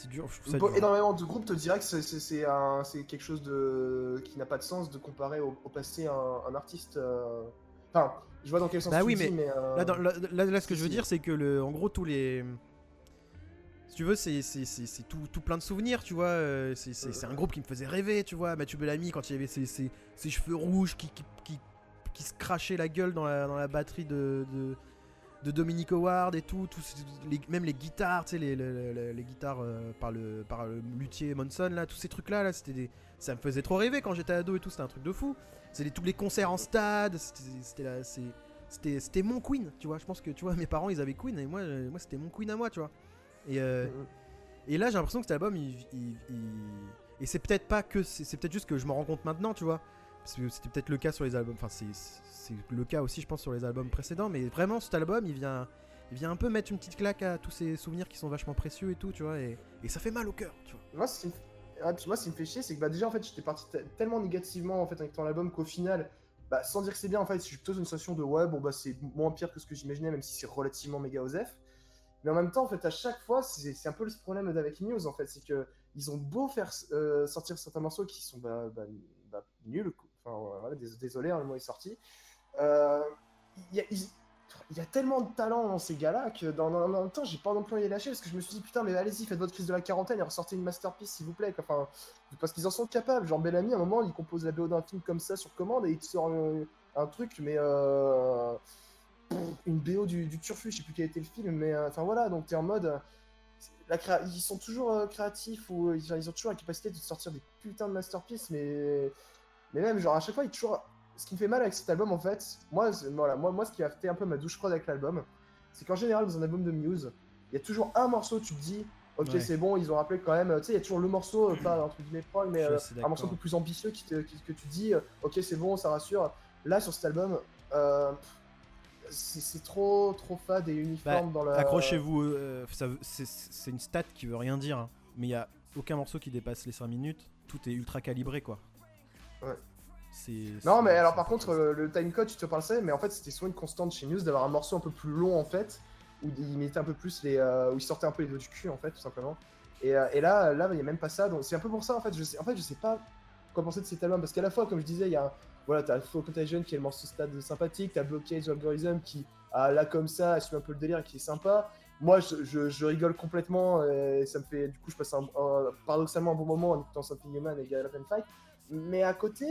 c'est dur. Je trouve ça dur. énormément de groupes te diraient que c'est- un- quelque chose de qui n'a pas de sens de comparer au, au passé un, un artiste. euh, Enfin, je vois dans quel sens Bah tu oui, dis, mais. euh, Là, dans- là, là- là, ce que je veux dire, c'est que le, en gros, tous les. Si tu veux, c'est c'est- c'est- c'est tout, tout plein de souvenirs, tu vois. euh, C'est un groupe qui me faisait rêver, tu vois. Mathieu Bellamy, quand il avait ses, ses- ses cheveux rouges qui, qui, qui, qui se crachaient la gueule dans la, dans la batterie de, de, de Dominic Howard et tout. les- même les guitares, tu sais, les, les, guitares euh, par, le, par le luthier Monson, là, tous ces trucs-là, là, c'était des. Ça me faisait trop rêver quand j'étais ado et tout, c'était un truc de fou. Les- tous les concerts en stade, c'était c'était c'était c'était mon Queen, tu vois. Je pense que tu vois, mes parents ils avaient Queen et moi, euh, moi c'était mon Queen à moi, tu vois. Et, euh, Mhm. et là j'ai l'impression que cet album, il, il- il- et c'est peut-être pas que c'est c'est peut-être juste que je me rends compte maintenant, tu vois. C'était peut-être le cas sur les albums, enfin c'est le cas aussi, je pense, sur les albums précédents. Mais vraiment, cet album, il vient, il vient un peu mettre une petite claque à tous ces souvenirs qui sont vachement précieux et tout, tu vois. Et, ça fait mal au cœur, tu vois. Moi, ce qui me, fait chier, c'est que bah, déjà, en fait, j'étais parti te- tellement négativement en fait avec ton album qu'au final, bah, sans dire que c'est bien, en fait, je suis plutôt une situation de ouais, bon, bah, c'est moins pire que ce que j'imaginais, même si c'est relativement méga osef. Mais en même temps, en fait, à chaque fois, c'est un peu le problème avec Muse, en fait, c'est que ils ont beau faire euh, sortir certains morceaux qui sont bah, bah, bah, nuls. Enfin, voilà, dés- désolé, hein, le mot est sorti. Euh, Il y, a- tellement de talent dans ces gars-là que dans, dans- en même temps, j'ai pas non plus envie de lâcher parce que je me suis dit putain, mais allez-y, faites votre crise de la quarantaine et ressortez une masterpiece s'il vous plaît. Enfin, parce qu'ils en sont capables. Genre Bellamy, à un moment, il compose la BO d'un film comme ça sur commande et il sort un, un truc, mais euh, une BO du, du Turfu, je sais plus quel était le film, mais euh, enfin voilà, donc t'es en mode. euh, ils sont toujours euh, créatifs ou euh, ils ont toujours la capacité de sortir des putains de masterpieces, mais mais même genre à chaque fois, il y a toujours ce qui me fait mal avec cet album en fait, moi, voilà, moi, moi ce qui a fait un peu ma douche froide avec l'album, c'est qu'en général dans un album de Muse, il y a toujours un morceau où tu te dis, Ok, Ouais. c'est bon, ils ont rappelé quand même. Tu sais, il y a toujours le morceau, euh, pas entre guillemets prog, mais euh, un morceau un peu plus ambitieux qui te, qui- que tu dis, euh, ok, c'est bon, ça rassure. Là, sur cet album, euh, c'est trop, trop fade et uniforme dans la. Accrochez-vous, euh, c'est une stat qui veut rien dire, hein. mais il y a aucun morceau qui dépasse les 5 minutes. Tout est ultra calibré, quoi. Ouais. C'est. Non, mais alors par contre, euh, le time code, tu te parles ça, mais en fait, c'était souvent une constante chez News d'avoir un morceau un peu plus long en fait, où il mettait un peu plus les. euh, où il sortait un peu les doigts du cul en fait, tout simplement. Et, euh, et là, là, il n'y a même pas ça, donc c'est un peu pour ça en fait. Je sais, en fait, je sais pas quoi penser de cet album, parce qu'à la fois, comme je disais, il y a. un- Voilà, t'as Full Contagion qui est le morceau stade sympathique, t'as Blockage Algorithm qui, ah, là comme ça, assume un peu le délire et qui est sympa. Moi, je, je- je rigole complètement, et ça me fait. Du coup, je passe un, un- paradoxalement un bon moment en écoutant Something Human et and Fight. Mais à côté,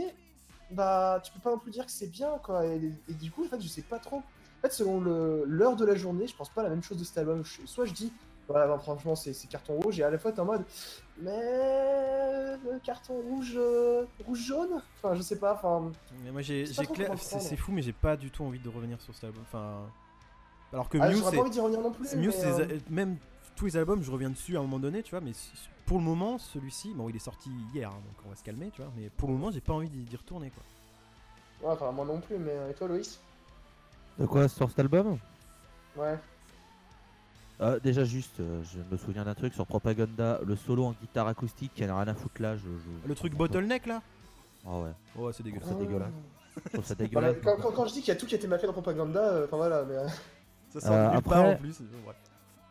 bah tu peux pas non plus dire que c'est bien quoi et, et du coup en fait je sais pas trop en fait selon l'heure de la journée je pense pas la même chose de cet album Je- soit je dis voilà bah, franchement c'est carton rouge et à la fois t'es en mode mais le carton rouge euh, rouge jaune? Enfin je sais pas enfin Mais moi, j'ai, clair- c'est, fou, mais j'ai pas du tout envie de revenir sur cet album. Enfin. Alors que ah, Muse, c'est- pas envie d'y revenir non plus c'est mais, Muse, c'est- euh, même tous les albums, je reviens dessus à un moment donné, tu vois, mais pour le moment, celui-ci, bon, il est sorti hier, hein, donc on va se calmer, tu vois, mais pour le moment, j'ai pas envie d'y, retourner, quoi. ouais, enfin moi non plus mais et toi Loïs? De quoi sur cet album? Ouais Euh, Déjà juste, euh, je me souviens d'un truc sur Propaganda, le solo en guitare acoustique qui n'a rien à foutre là. Je, je- Le truc bottleneck là? Ah ouais, Ouais, c'est dégueulasse. C'est dégueulasse. Voilà, dégueulasse. quand, quand- quand je dis qu'il y a tout qui a été mal fait dans Propaganda euh, enfin voilà mais euh, Ça sort Euh, après- part en plus.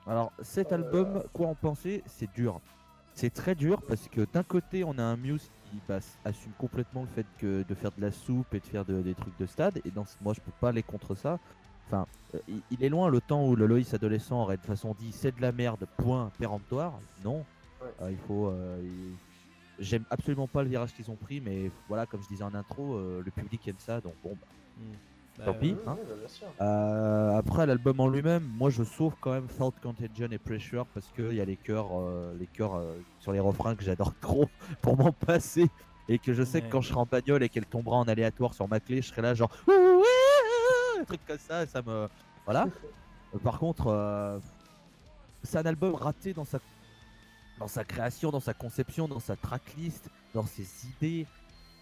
Alors cet Euh, album, quoi en penser? C'est dur. C'est très dur parce que d'un côté on a un Muse qui bah, assume complètement le fait que de faire de la soupe et de faire de- des trucs de stade et dans ce- moi je peux pas aller contre ça. Enfin, euh, il, il est loin le temps où le Loïs adolescent aurait de façon dit c'est de la merde, point péremptoire. Non, Ouais. Euh, il faut. euh, il- J'aime absolument pas le virage qu'ils ont pris, mais voilà, comme je disais en intro, le public aime ça, donc bon. Bah, Tant pis. hein. bah. Euh, après l'album en lui-même, moi je sauve quand même Thought Contagion et Pressure parce qu'il y a les chœurs, euh, les chœurs euh, sur les refrains que j'adore trop pour m'en passer et que je sais que quand je serai en bagnole et qu'elle tombera en aléatoire sur ma clé, je serai là genre un truc comme ça, ça me voilà. Par contre, c'est un album raté dans sa dans sa création, dans sa conception, dans sa tracklist, dans ses idées.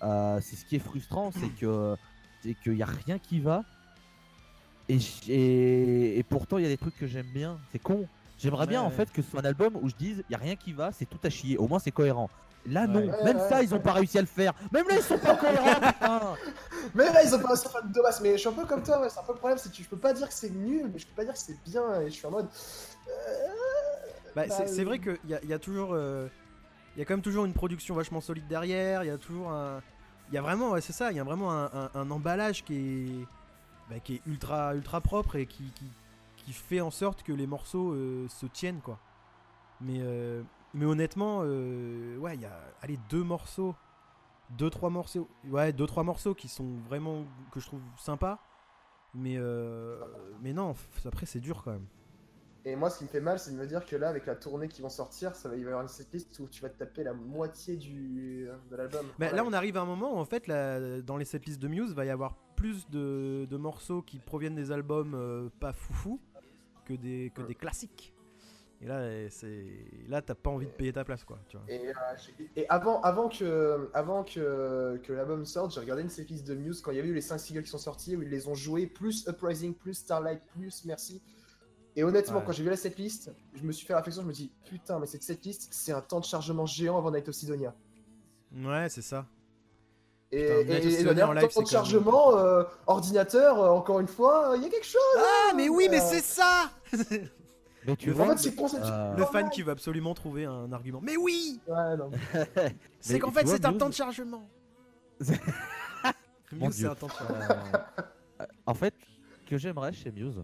C'est ce qui est frustrant, c'est que c'est qu'il y a rien qui va. Et, et, et pourtant, il y a des trucs que j'aime bien. C'est con. J'aimerais bien Ouais, en fait que ce soit un album où je dise il y a rien qui va, c'est tout à chier. Au moins, c'est cohérent. Là, non. Ouais. Même Ouais, ça, ouais. ils ont pas réussi à le faire. Même là, ils sont pas cohérents. putain. Mais là, ils ont pas réussi à faire de masse. Mais je suis un peu comme toi, ouais, c'est un peu le problème, c'est que je peux pas dire que c'est nul, mais je peux pas dire que c'est bien. Et je suis en mode. euh, Bah, bah, c'est, vrai euh, qu'il y a, il y a toujours. euh, Il y a quand même toujours une production vachement solide derrière, il y a toujours un. Il y a vraiment, ouais, c'est ça, il y a vraiment un, un- un emballage qui est. bah, qui est ultra, ultra propre et qui, qui, qui fait en sorte que les morceaux euh, se tiennent, quoi. Mais, euh, mais honnêtement, euh, ouais, il y a. Allez, deux morceaux. Deux, trois morceaux. Ouais, deux, trois morceaux qui sont vraiment. que je trouve sympas. Mais, euh, mais non, après, c'est dur quand même. Et moi, ce qui me fait mal, c'est de me dire que là, avec la tournée qui vont sortir, ça va il va y avoir une setlist où tu vas te taper la moitié du de l'album. Voilà. Là, on arrive à un moment où, en fait, là, dans les setlists de Muse, va y avoir plus de, de morceaux qui proviennent des albums euh, pas foufou que des, que Ouais. des classiques. Et là, euh, c'est là, t'as pas envie de payer ta place, quoi. Tu vois. Et, euh, et avant, avant que, avant que, que l'album sorte, j'ai regardé une setlist de Muse quand il y avait eu les 5 singles qui sont sortis, où ils les ont joués, plus Uprising, plus Starlight, plus Merci. Et honnêtement, Ouais. quand j'ai vu la setlist, je me suis fait la réflexion, je me dis, putain, mais cette setlist, c'est un temps de chargement géant avant Night of Sidonia. Ouais, c'est ça. Et, Putain, Night of et, et Sidonia d'ailleurs, en live, temps de même- chargement, euh, ordinateur, euh, encore une fois, il y a quelque chose. Ah, mais oui, mais Euh, c'est ça Mais tu Le En vois, fait, c'est conceptuel. Euh, Le fan qui veut absolument trouver un argument. Mais oui Ouais, non. C'est qu'en fait, c'est un temps de chargement. Muse, c'est Dieu. un temps de chargement. Euh, en fait, que j'aimerais chez Muse,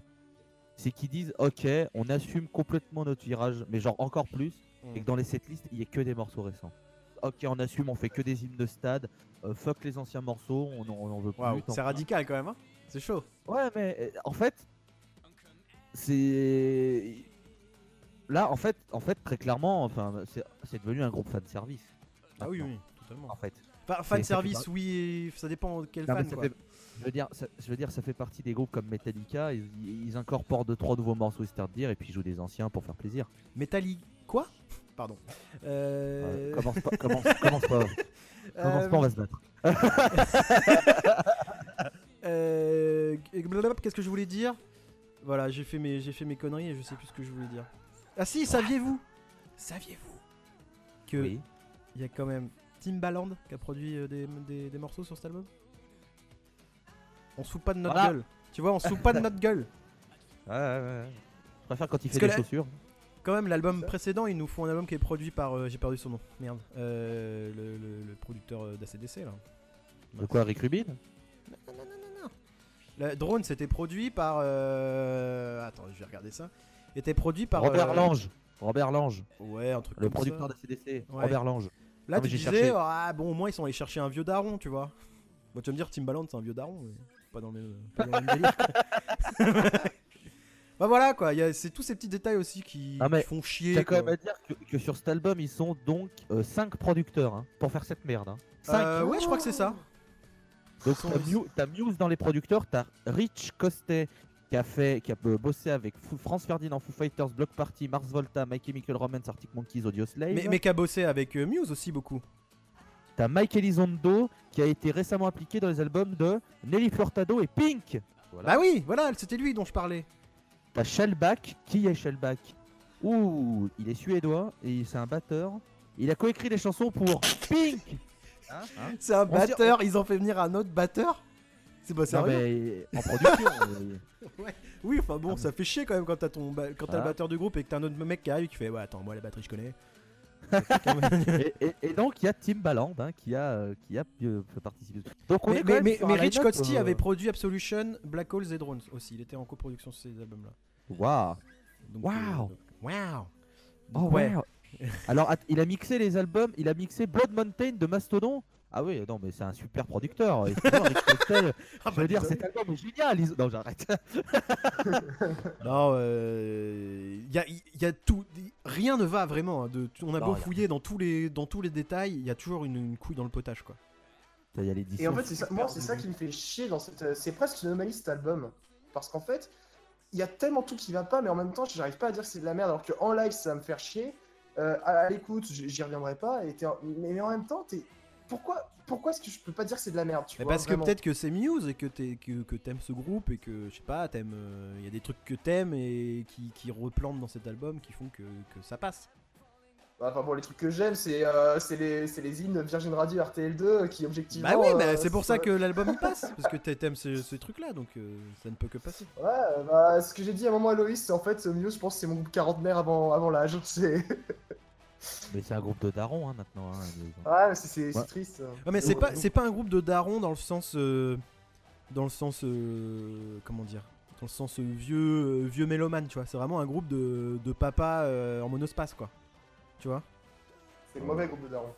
c'est qu'ils disent ok, on assume complètement notre virage, mais genre encore plus, et que dans les setlists, il y ait que des morceaux récents. Ok, on assume, on fait que des hymnes de stade, euh, fuck les anciens morceaux, on en, veut plus. C'est radical quand même, hein C'est chaud. Ouais, mais euh, en fait, c'est. Là, en fait, en fait, très clairement, enfin, c'est devenu un groupe fan service. Ah oui, oui, totalement. En fait. Enfin, fan service, oui, ça dépend de quel Non, fan, ça quoi. fait- je veux dire, ça, je veux dire, ça fait partie des groupes comme Metallica. Ils, ils incorporent deux trois nouveaux morceaux histoire de dire, et puis ils jouent des anciens pour faire plaiser. Metallica, Quoi? Pardon. Euh, commence pas, commence, commence pas, commence pas, on va se battre. Euh, blablabla, Qu'est-ce que je voulais dire? Voilà, j'ai fait mes j'ai fait mes conneries et je sais plus ce que je voulais dire. Ah si, saviez-vous Saviez-vous que Oui. il y a quand même Timbaland qui a produit euh, des, des- des morceaux sur cet album? On se fout pas de notre Voilà. gueule. Tu vois, on se fout pas de notre gueule. Ouais, ouais, ouais. Je préfère quand il Parce fait des là- chaussures. Quand même, l'album précédent, ils nous font un album qui est produit par. euh, J'ai perdu son nom. Merde. Euh, le, le- le producteur euh, d'ACDC là. De quoi, Rick Rubin? Non, non, non, non, non. Le drone, c'était produit par. euh, Attends, je vais regarder ça. Était produit par. Robert euh, Lange. Robert Lange, Ouais, un truc le comme producteur d'ACDC. Ouais. Robert Lange. Là, Non, tu disais, cherché. ah bon, au moins ils sont allés chercher un vieux daron, tu vois. Bon, tu vas me dire, Timbaland, c'est un vieux daron, mais pas dans le même, pas dans le même délire. bah voilà quoi, il y a- c'est tous ces petits détails aussi qui, Ah, mais qui font chier. T'as quand même à dire que, que sur cet album, ils sont donc 5 producteurs hein, pour faire cette merde. 5 Euh, ouais, je crois que c'est ça. Donc t'as Muse, t'as Muse dans les producteurs, t'as Rich Costet qui a fait, qui a euh, bossé avec France Ferdinand, Foo Fighters, Block Party, Mars Volta, My Chemical Romance, Arctic Monkeys, Audio Slave. Mais, mais qui a bossé avec euh, Muse aussi beaucoup. T'as Mike Elizondo qui a été récemment impliqué dans les albums de Nelly Furtado et Pink. Voilà. Bah oui, voilà, c'était lui dont je parlais. T'as Shellback. Qui est Shellback? Ouh, il est suédois et c'est un batteur. Il a coécrit des chansons pour Pink. Hein, hein? C'est un On se dit- batteur, ils ont fait venir un autre batteur? C'est pas Non sérieux? mais en production. Oui, enfin bon, Ah, ça fait chier quand même quand t'as ton ba- quand le Ah. batteur du groupe et que t'as un autre mec qui arrive qui fait Ouais, attends, moi la batterie je connais. Et, et- et donc il y a Timbaland hein, qui a euh, qui a euh, fait participer. Donc on mais est mais, mais, mais Rich Costy euh, avait produit Absolution, Black Holes et Drones aussi. Il était en coproduction sur ces albums-là. Waouh. Waouh. euh, Waouh Oh ouais. wow. Alors il a mixé les albums, il a mixé Blood Mountain de Mastodon. Ah oui, non mais c'est un super producteur. Rick Costel, Ah, je veux dire bah, cet album est génial. ils- Non j'arrête. Non, euh, il y, a, y a tout. Rien ne va vraiment. hein, de, on a Non, beau fouiller dans tous les, dans tous les détails, il y a toujours une, une couille dans le potage quoi. Y a. Et en fait, c'est ça, moi, c'est ça qui me fait chier dans cette. euh, C'est presque une anomalie cet album. Parce qu'en fait, il y a tellement tout qui va pas, mais en même temps, j'arrive pas à dire que c'est de la merde. Alors qu'en live, ça va me faire chier. Euh, à à l'écoute, j'y reviendrai pas. Et t'es en- mais, mais en même temps, t'es. Pourquoi, pourquoi est-ce que je peux pas dire que c'est de la merde tu vois, parce que peut-être que c'est Muse et que t'es- que, que t'aimes ce groupe et que je sais pas, t'aimes. euh, Il y a des trucs que t'aimes et qui, qui replantent dans cet album qui font que, que ça passe. Bah, Enfin bon, les trucs que j'aime, c'est euh, c'est les, c'est les hymnes Virgin Radio RTL2 qui objectivement. Bah oui, euh, bah, c'est pour ça que l'album il passe parce que t'a- t'aimes ces, ces trucs là donc euh, ça ne peut que passer. Ouais, bah ce que j'ai dit à un moment à Loïs, c'est en fait, Muse, je pense que c'est mon groupe quarantenaire avant, avant l'âge. C'est. Mais c'est un groupe de darons hein, maintenant. hein, les- Ouais, mais c'est- Ouais. triste. Ouais, mais c'est pas c'est pas un groupe de darons dans le sens euh, dans le sens euh, comment dire dans le sens euh, vieux euh, vieux mélomane tu vois c'est vraiment un groupe de, de papa euh, en monospace quoi tu vois? C'est le mauvais groupe de darons.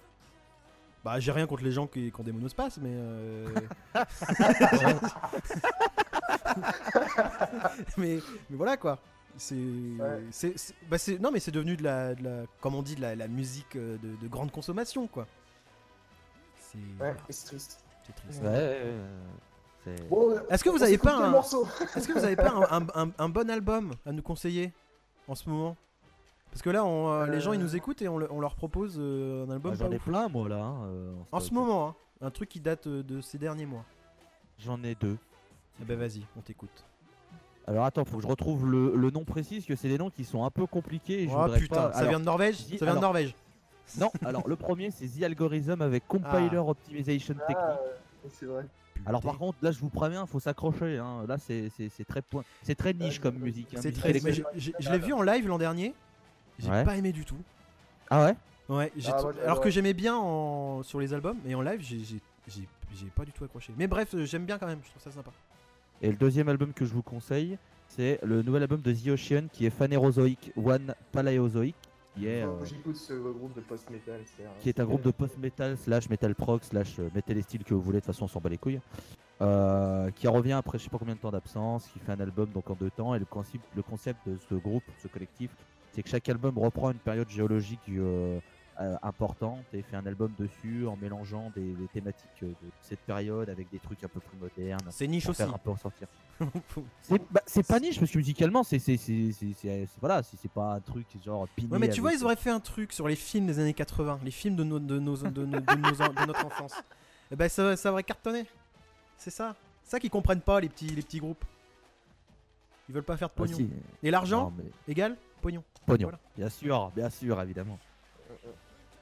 bah j'ai rien contre les gens qui, qui ont des monospaces mais euh, mais mais voilà quoi c'est c'est c'est- bah, c'est- non mais c'est devenu de la, de la comme on dit de la, la musique euh, de, de grande consommation quoi c'est Ouais, voilà, et c'est triste. c'est triste. Ouais, ouais, ouais, c'est- Bon, Est-ce que vous avez pas un- morceau Est-ce que vous avez pas un, un- un- un bon album à nous conseiller en ce moment? Parce que là, on, euh, les gens ils nous Euh. écoutent et on, le- on leur propose euh, un album Bah, pas J'en ai plein moi là. hein, euh, En stock. ce moment, hein, un truc qui date euh, de ces derniers mois. J'en ai deux. Eh ben vas-y, on t'écoute. Alors attends, faut que je retrouve le, le nom précis parce que c'est des noms qui sont un peu compliqués. Et je Oh putain, pas- ça alors, vient de Norvège Ça vient de Norvège. Non, alors le premier c'est The Algorithm avec Compiler Optimization Technique. Ah, ouais, c'est vrai. Alors par contre, là je vous préviens, faut s'accrocher. Hein. Là c'est très point, c'est très niche Ouais, comme musique. hein, c'est musique très. mais je l'ai vu en live l'an dernier. J'ai Ouais. pas aimé du tout. Ah ouais? Ouais, j'ai Ah, j'ai alors que j'aimais bien en... sur les albums, et en live, j'ai- j'ai j'ai- j'ai pas du tout accroché. Mais bref, j'aime bien quand même, je trouve ça sympa. Et le deuxième album que je vous conseille, c'est le nouvel album de The Ocean qui est Phanerozoic One Palaeozoic, qui est, euh, J'écoute ce groupe de post-metal. c'est qui est un groupe de post-metal slash metal prog slash euh, mettez les styles que vous voulez, de toute façon on s'en bat les couilles. Euh, qui revient après je sais pas combien de temps d'absence, qui fait un album donc en deux temps. Et le concept, le concept de ce groupe, ce collectif, c'est que chaque album reprend une période géologique euh, importante et fait un album dessus en mélangeant des, des thématiques euh, de cette période avec des trucs un peu plus modernes. C'est niche aussi. faire un peu ressortir. C'est bah, c'est pas niche parce que musicalement, c'est c'est c'est c'est- c'est- c'est- voilà, c'est c'est pas un truc genre piné. Ouais, mais tu vois, ils auraient fait un truc sur les films des années 80, les films de, nos, de, nos, de, nos- de nos en- de notre enfance. Et ben ça, ça aurait cartonné. C'est ça. C'est ça qu'ils comprennent pas, les petits, les petits groupes. Ils veulent pas faire de Ah, pognon. si. Et l'argent mais égale pognon. pognon. Voilà. Bien sûr, bien sûr, évidemment.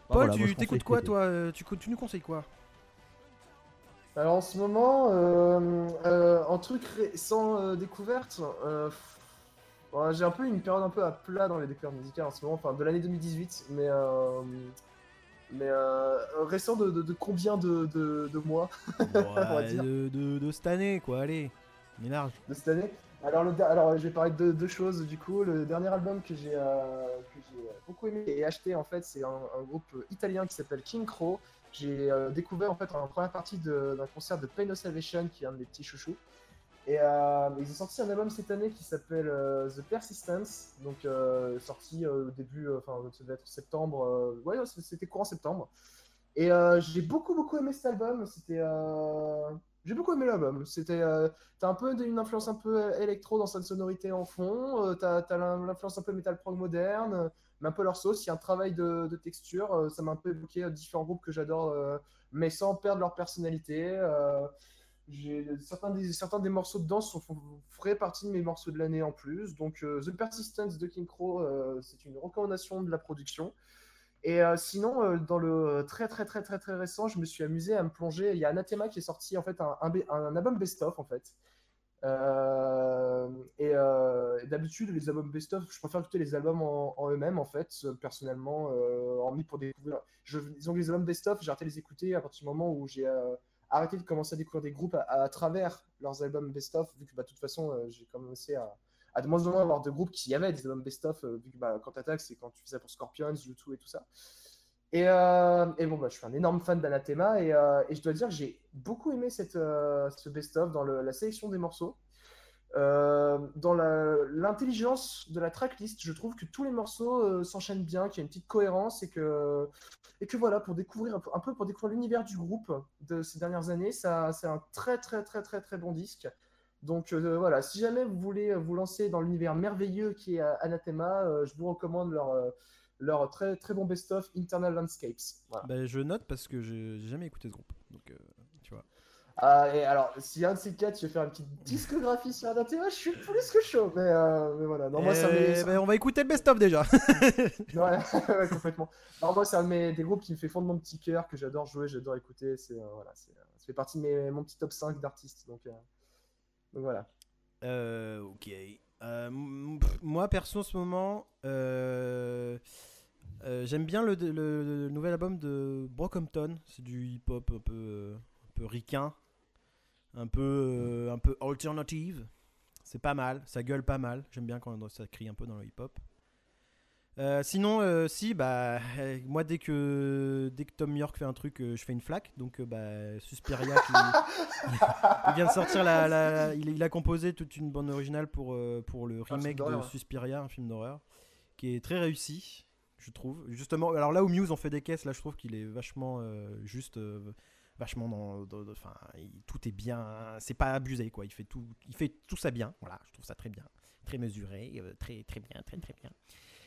Bah, Paul, voilà, tu t'écoutes quoi, toi euh, tu, nous conseilles quoi? Alors en ce moment, euh, euh, en truc récent euh, découverte, euh, j'ai un peu une période un peu à plat dans les découvertes musicales en ce moment, enfin de l'année 2018, mais euh, mais euh, récent de, de- de combien de, de- de mois? Va Ouais, dire. de, de, de cette année, quoi, allez. Mais large. de cette année? Alors, le, alors je vais parler de deux choses du coup. Le dernier album que j'ai euh, j'ai beaucoup aimé et acheté en fait, c'est un, groupe italien qui s'appelle King Crow. J'ai euh, découvert en fait en première partie d'un concert de Pain of Salvation qui est un de mes petits chouchous. Et euh, ils ont sorti un album cette année qui s'appelle euh, The Persistence, donc euh, sorti euh, au début, euh, enfin ça devait être septembre, euh, ouais c'était courant septembre. Et euh, j'ai beaucoup beaucoup aimé cet album, c'était, euh, j'ai beaucoup aimé l'album. C'était, euh, t'as un peu une influence un peu euh, électro dans sa sonorité en fond, euh, t'as, t'as l'in- l'influence un peu metal prog moderne, mais un peu leur sauce. Il y a un travail de, texture, euh, ça m'a un peu évoqué euh, différents groupes que j'adore, mais sans perdre leur personnalité. j'ai certains des, certains des morceaux de danse font- feraient partie de mes morceaux de l'année en plus. Donc, The Persistence de King Crow, c'est une recommandation de la production. Et euh, sinon, euh, dans le très très très très très récent, je me suis amusé à me plonger. Il y a Anathema qui est sorti en fait un, un, album best-of en fait. Euh, et euh, d'habitude, les albums best-of, je préfère écouter les albums en, eux-mêmes en fait, euh, personnellement, euh, hormis pour découvrir. Je, disons que les albums best-of, j'ai arrêté de les écouter à partir du moment où j'ai euh, arrêté de commencer à découvrir des groupes à, travers leurs albums best-of, vu que bah, de toute façon, euh, j'ai commencé à, à de moins en moins avoir de groupes qui avaient des albums best-of, euh, vu que bah, quand t'attaques, c'est quand tu fais ça pour Scorpions, U2 et tout ça. Et, euh, et bon, bah, je suis un énorme fan d'Anathema et, euh, je dois dire que j'ai beaucoup aimé cette, ce best-of dans la sélection des morceaux. Dans l'intelligence de la tracklist, je trouve que tous les morceaux s'enchaînent bien, qu'il y a une petite cohérence et que, et que voilà, pour découvrir un peu, pour découvrir l'univers du groupe de ces dernières années, c'est un très très très très très bon disque. Donc euh, voilà, si jamais vous voulez vous lancer dans l'univers merveilleux qui est euh, Anathema, euh, je vous recommande leur, euh, leur très très bon best-of Internal Landscapes. Voilà. Bah, je note parce que j'ai jamais écouté ce groupe. Donc, tu vois. Ah, et alors, si un de ces quatre, tu veux faire une petite discographie sur Anathema, je suis plus que chaud. Mais, mais voilà, non, moi, mes- Eh ben, on va écouter le best-of déjà. Ouais, ouais, complètement. Alors moi, c'est un de mes, des groupes qui me fait fondre mon petit cœur, que j'adore jouer, j'adore écouter. C'est, voilà, c'est, ça fait partie de mes, mon petit top 5 d'artistes. Donc, voilà. Euh, ok. Euh, moi, perso, en ce moment, euh, j'aime bien le, nouvel album de Brockhampton. C'est du hip-hop un peu, un peu ricain, un peu, un peu alternative. C'est pas mal, ça gueule pas mal. J'aime bien quand ça crie un peu dans le hip-hop. Euh, sinon, euh, si, bah, euh, moi dès que dès que Tom York fait un truc, euh, je fais une flaque. Donc, bah, Suspiria, qui, il vient de sortir la, la- il, il a composé toute une bande originale pour pour le remake de. Suspiria, un film d'horreur, qui est très réussi, je trouve. Justement, alors là où Muse en fait des caisses, là je trouve qu'il est vachement juste, vachement dans, enfin, tout est bien, c'est pas abusé quoi. Il fait tout, il fait tout ça bien. Voilà, je trouve ça très bien, très mesuré, très très bien, très très bien.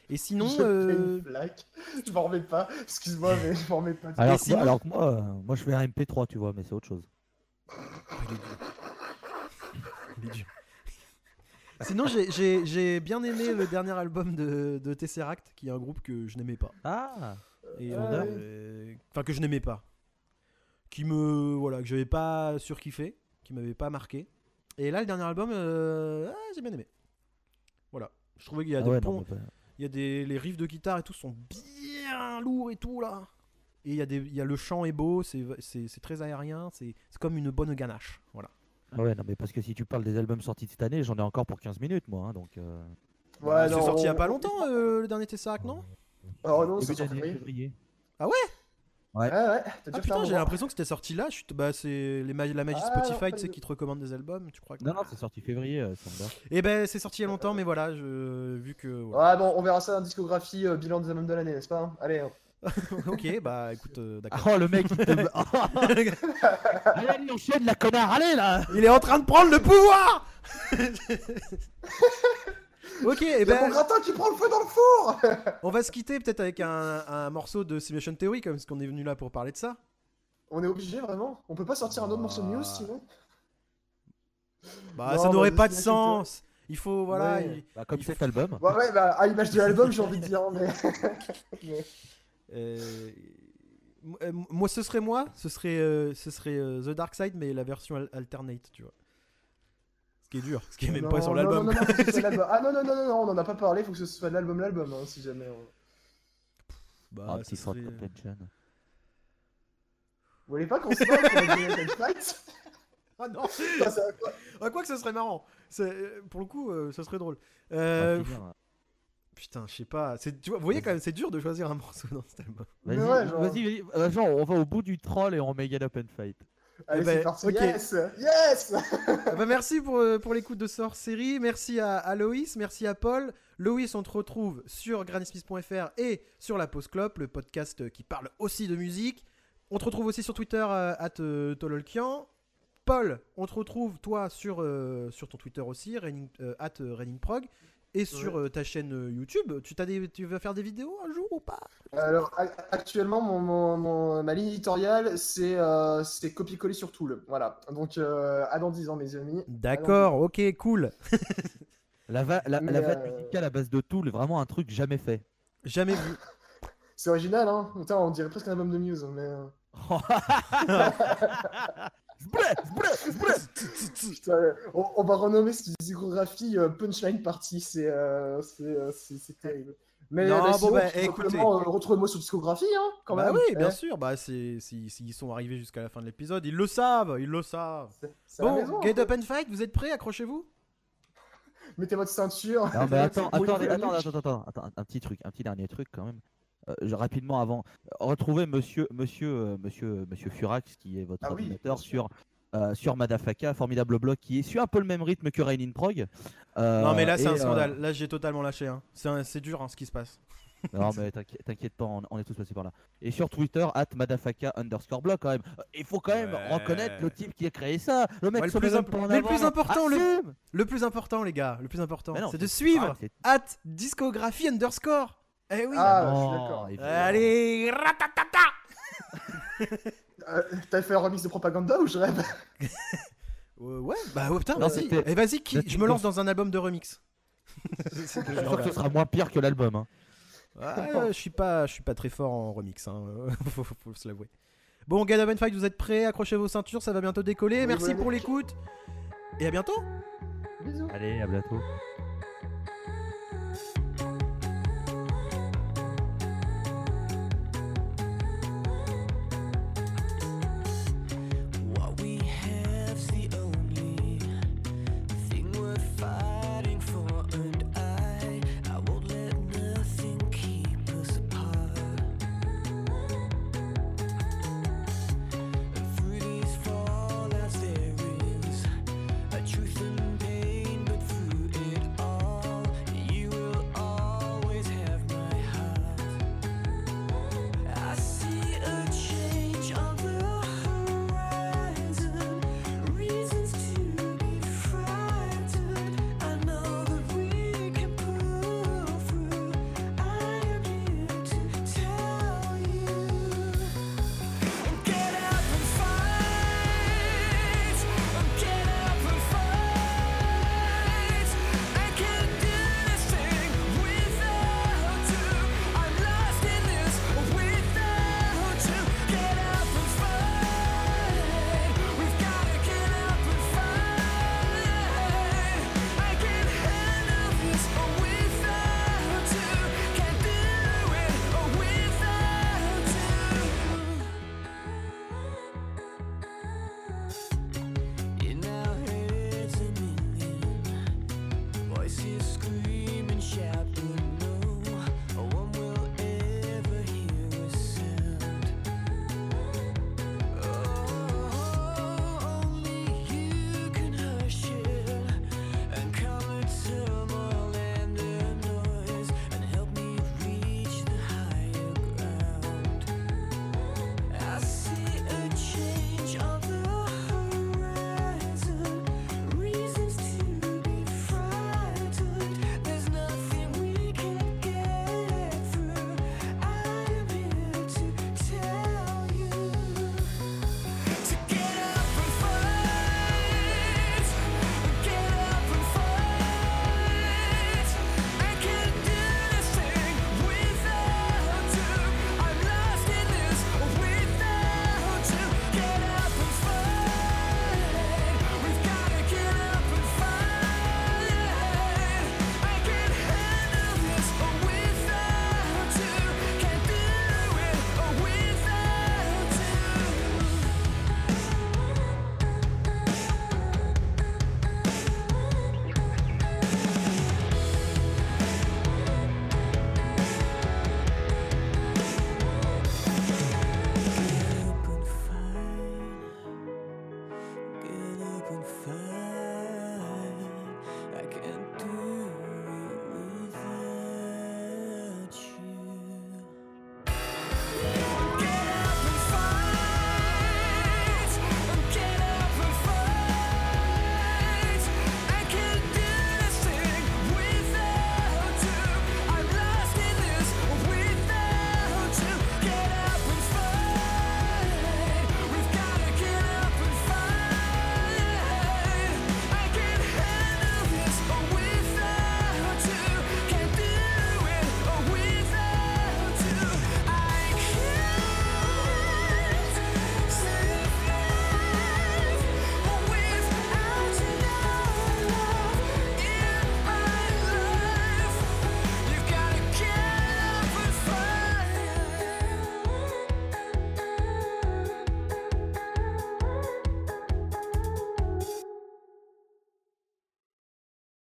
Et sinon, je fais euh, une. Je m'en remets pas. Excuse-moi, mais je m'en remets pas. Alors, que sinon- moi, alors que moi, euh, moi, je fais un MP3, tu vois, mais c'est autre chose. Oh, il est dur. Il est dur. Sinon, j'ai- j'ai j'ai bien aimé le dernier album de, de Tesseract, qui est un groupe que je n'aimais pas. Ah Et, Ah euh, ouais. Enfin, que je n'aimais pas. Qui me. Voilà, que j'avais pas surkiffé, qui m'avait pas marqué. Et là, le dernier album, euh, ah, j'ai bien aimé. Voilà. Je trouvais qu'il y a Ah des ouais, ponts- non, mais pas- il y a des les riffs de guitare et tout sont bien lourds et tout là. Et il y a des il y a le chant est beau, c'est c'est c'est très aérien, c'est c'est comme une bonne ganache. Voilà. Ah ouais, non, mais parce que si tu parles des albums sortis de cette année, j'en ai encore pour 15 minutes, moi. hein, donc, euh... Ouais, c'est sorti il y a pas longtemps euh, le dernier Tesseract, non? Oh non, c'est sorti. d'année, Ouais, février. ouais, t'as Ah putain, j'ai l'impression que c'était sorti là. Je suis- bah, c'est les ma- la magie Ah, Spotify, tu sais, qui te recommande des albums, tu crois que... Non, non, c'est sorti février, euh, ça me va. Et ben, c'est sorti il y a longtemps, mais voilà, je... vu que. Ouais, bon, on verra ça dans la discographie euh, bilan des albums de l'année, n'est-ce pas? Hein Allez, hop. ok, bah écoute, euh, d'accord. Oh, le mec, il te... allez, allez, enchaîne la connard, allez là Il est en train de prendre le pouvoir ok, et y a mon ben gratin qui prend le feu dans le four on va se quitter peut-être avec un, un morceau de Simulation Theory, comme ce qu'on est venu là pour parler de ça. On est obligé vraiment On peut pas sortir un autre morceau de news Ah. sinon Bah, Non, ça n'aurait bah, pas de sens. Il faut, voilà. Ouais. il- Bah, comme Il cet faut- album. Ouais, ouais, bah à l'image de l'album, j'ai envie de dire, mais. mais- euh, euh, moi, ce serait moi, ce serait, euh, ce serait euh, The Dark Side, mais la version al- alternate, tu vois. Qui est dur, ce qui est même Non, pas sur l'album. Ah non, non, non, non, non, on en a pas parlé, faut que ce soit l'album, l'album, hein, si jamais. on- Bah, ce petit serait-. Vous voulez pas qu'on se Fight Ah non Ça, quoi Ah, quoi que ce serait marrant. C'est- euh, Pour le coup, euh, ça serait drôle. Euh, putain, je sais pas. Tu vois, vous voyez quand même, c'est dur de choisir un morceau dans cet album. Mais Vas-y, ouais, genre- vas-y, vas-y. Genre, on va au bout du troll et on met Get Up and Fight. Allez, ben, c'est parti, ok. yes Yes Ah bah, merci pour, euh, pour l'écoute de ce hors-série. Merci à, à Loïs, merci à Paul. Loïs, on te retrouve sur granitsmith.fr et sur La Pause Clope, le podcast euh, qui parle aussi de musique. On te retrouve aussi sur Twitter, euh, at euh, Tololkian. Paul, on te retrouve toi sur, euh, sur ton Twitter aussi, euh, at euh, RainingProg, et sur euh, ta chaîne euh, YouTube. Tu, des, tu vas faire des vidéos un jour ou pas? Alors, actuellement, mon, mon- mon- ma ligne éditoriale, c'est euh, copier-coller sur Tool. Voilà. Donc, euh, à dans 10 ans, mes amis. D'accord, ok, cool. La, va- la, la vanne euh, musicale à base de Tool est vraiment un truc jamais fait. Jamais vu. C'est original, hein Putain, on dirait presque un album de Muse, mais... euh, on, on va renommer cette discographie euh, Punchline Party, c'est euh, c'est euh, terrible. Mais, Non, bon, sinon, bah, écoutez. euh, retrouvez-moi sur discographie, hein, quand bah même. oui, bien Eh, sûr. Bah, s'ils sont arrivés jusqu'à la fin de l'épisode, ils le savent, ils le savent. c'est- c'est à la Bon, maison, Get. Up and Fight, vous êtes prêts? Accrochez-vous Mettez votre ceinture. Non, mais attends, attends, attends, attends, attends, attends, un petit truc, un petit dernier truc quand même. Euh, rapidement avant, euh, retrouvez Monsieur, Monsieur, euh, Monsieur, Monsieur Furax qui est votre Ah ordinateur sur euh, sur Madafaka, formidable blog qui suit un peu le même rythme que Rain in Prog. Euh, Non, mais là, c'est un scandale. Là, j'ai totalement lâché. Hein. C'est, dur hein, ce qui se passe. non, mais t'inquiète pas, on, on est tous passés par là. Et sur Twitter, at Madafaka underscore blog quand même. Il faut quand même Ouais. reconnaître le type qui a créé ça. Le mec Ouais, le plus mais le important, le- Le plus important, les gars, le plus important, c'est de suivre at discographie underscore. Eh oui. Ah, je suis d'accord. Allez, ratatata. Euh, T'as fait un remix de propaganda ou je rêve Euh, ouais, bah ouais, putain, Non, vas-y. c'était- Eh, vas-y, qui... je me lance dans un album de remix. Je vais crois que ce sera moins pire que l'album. hein. Ah, je suis pas, je suis pas très fort en remix, hein. faut, faut- faut se l'avouer. Bon, Up and Fight, vous êtes prêts? Accrochez vos ceintures, ça va bientôt décoller. Oui, Merci pour l'écoute et à bientôt. Bisous. Allez, à bientôt.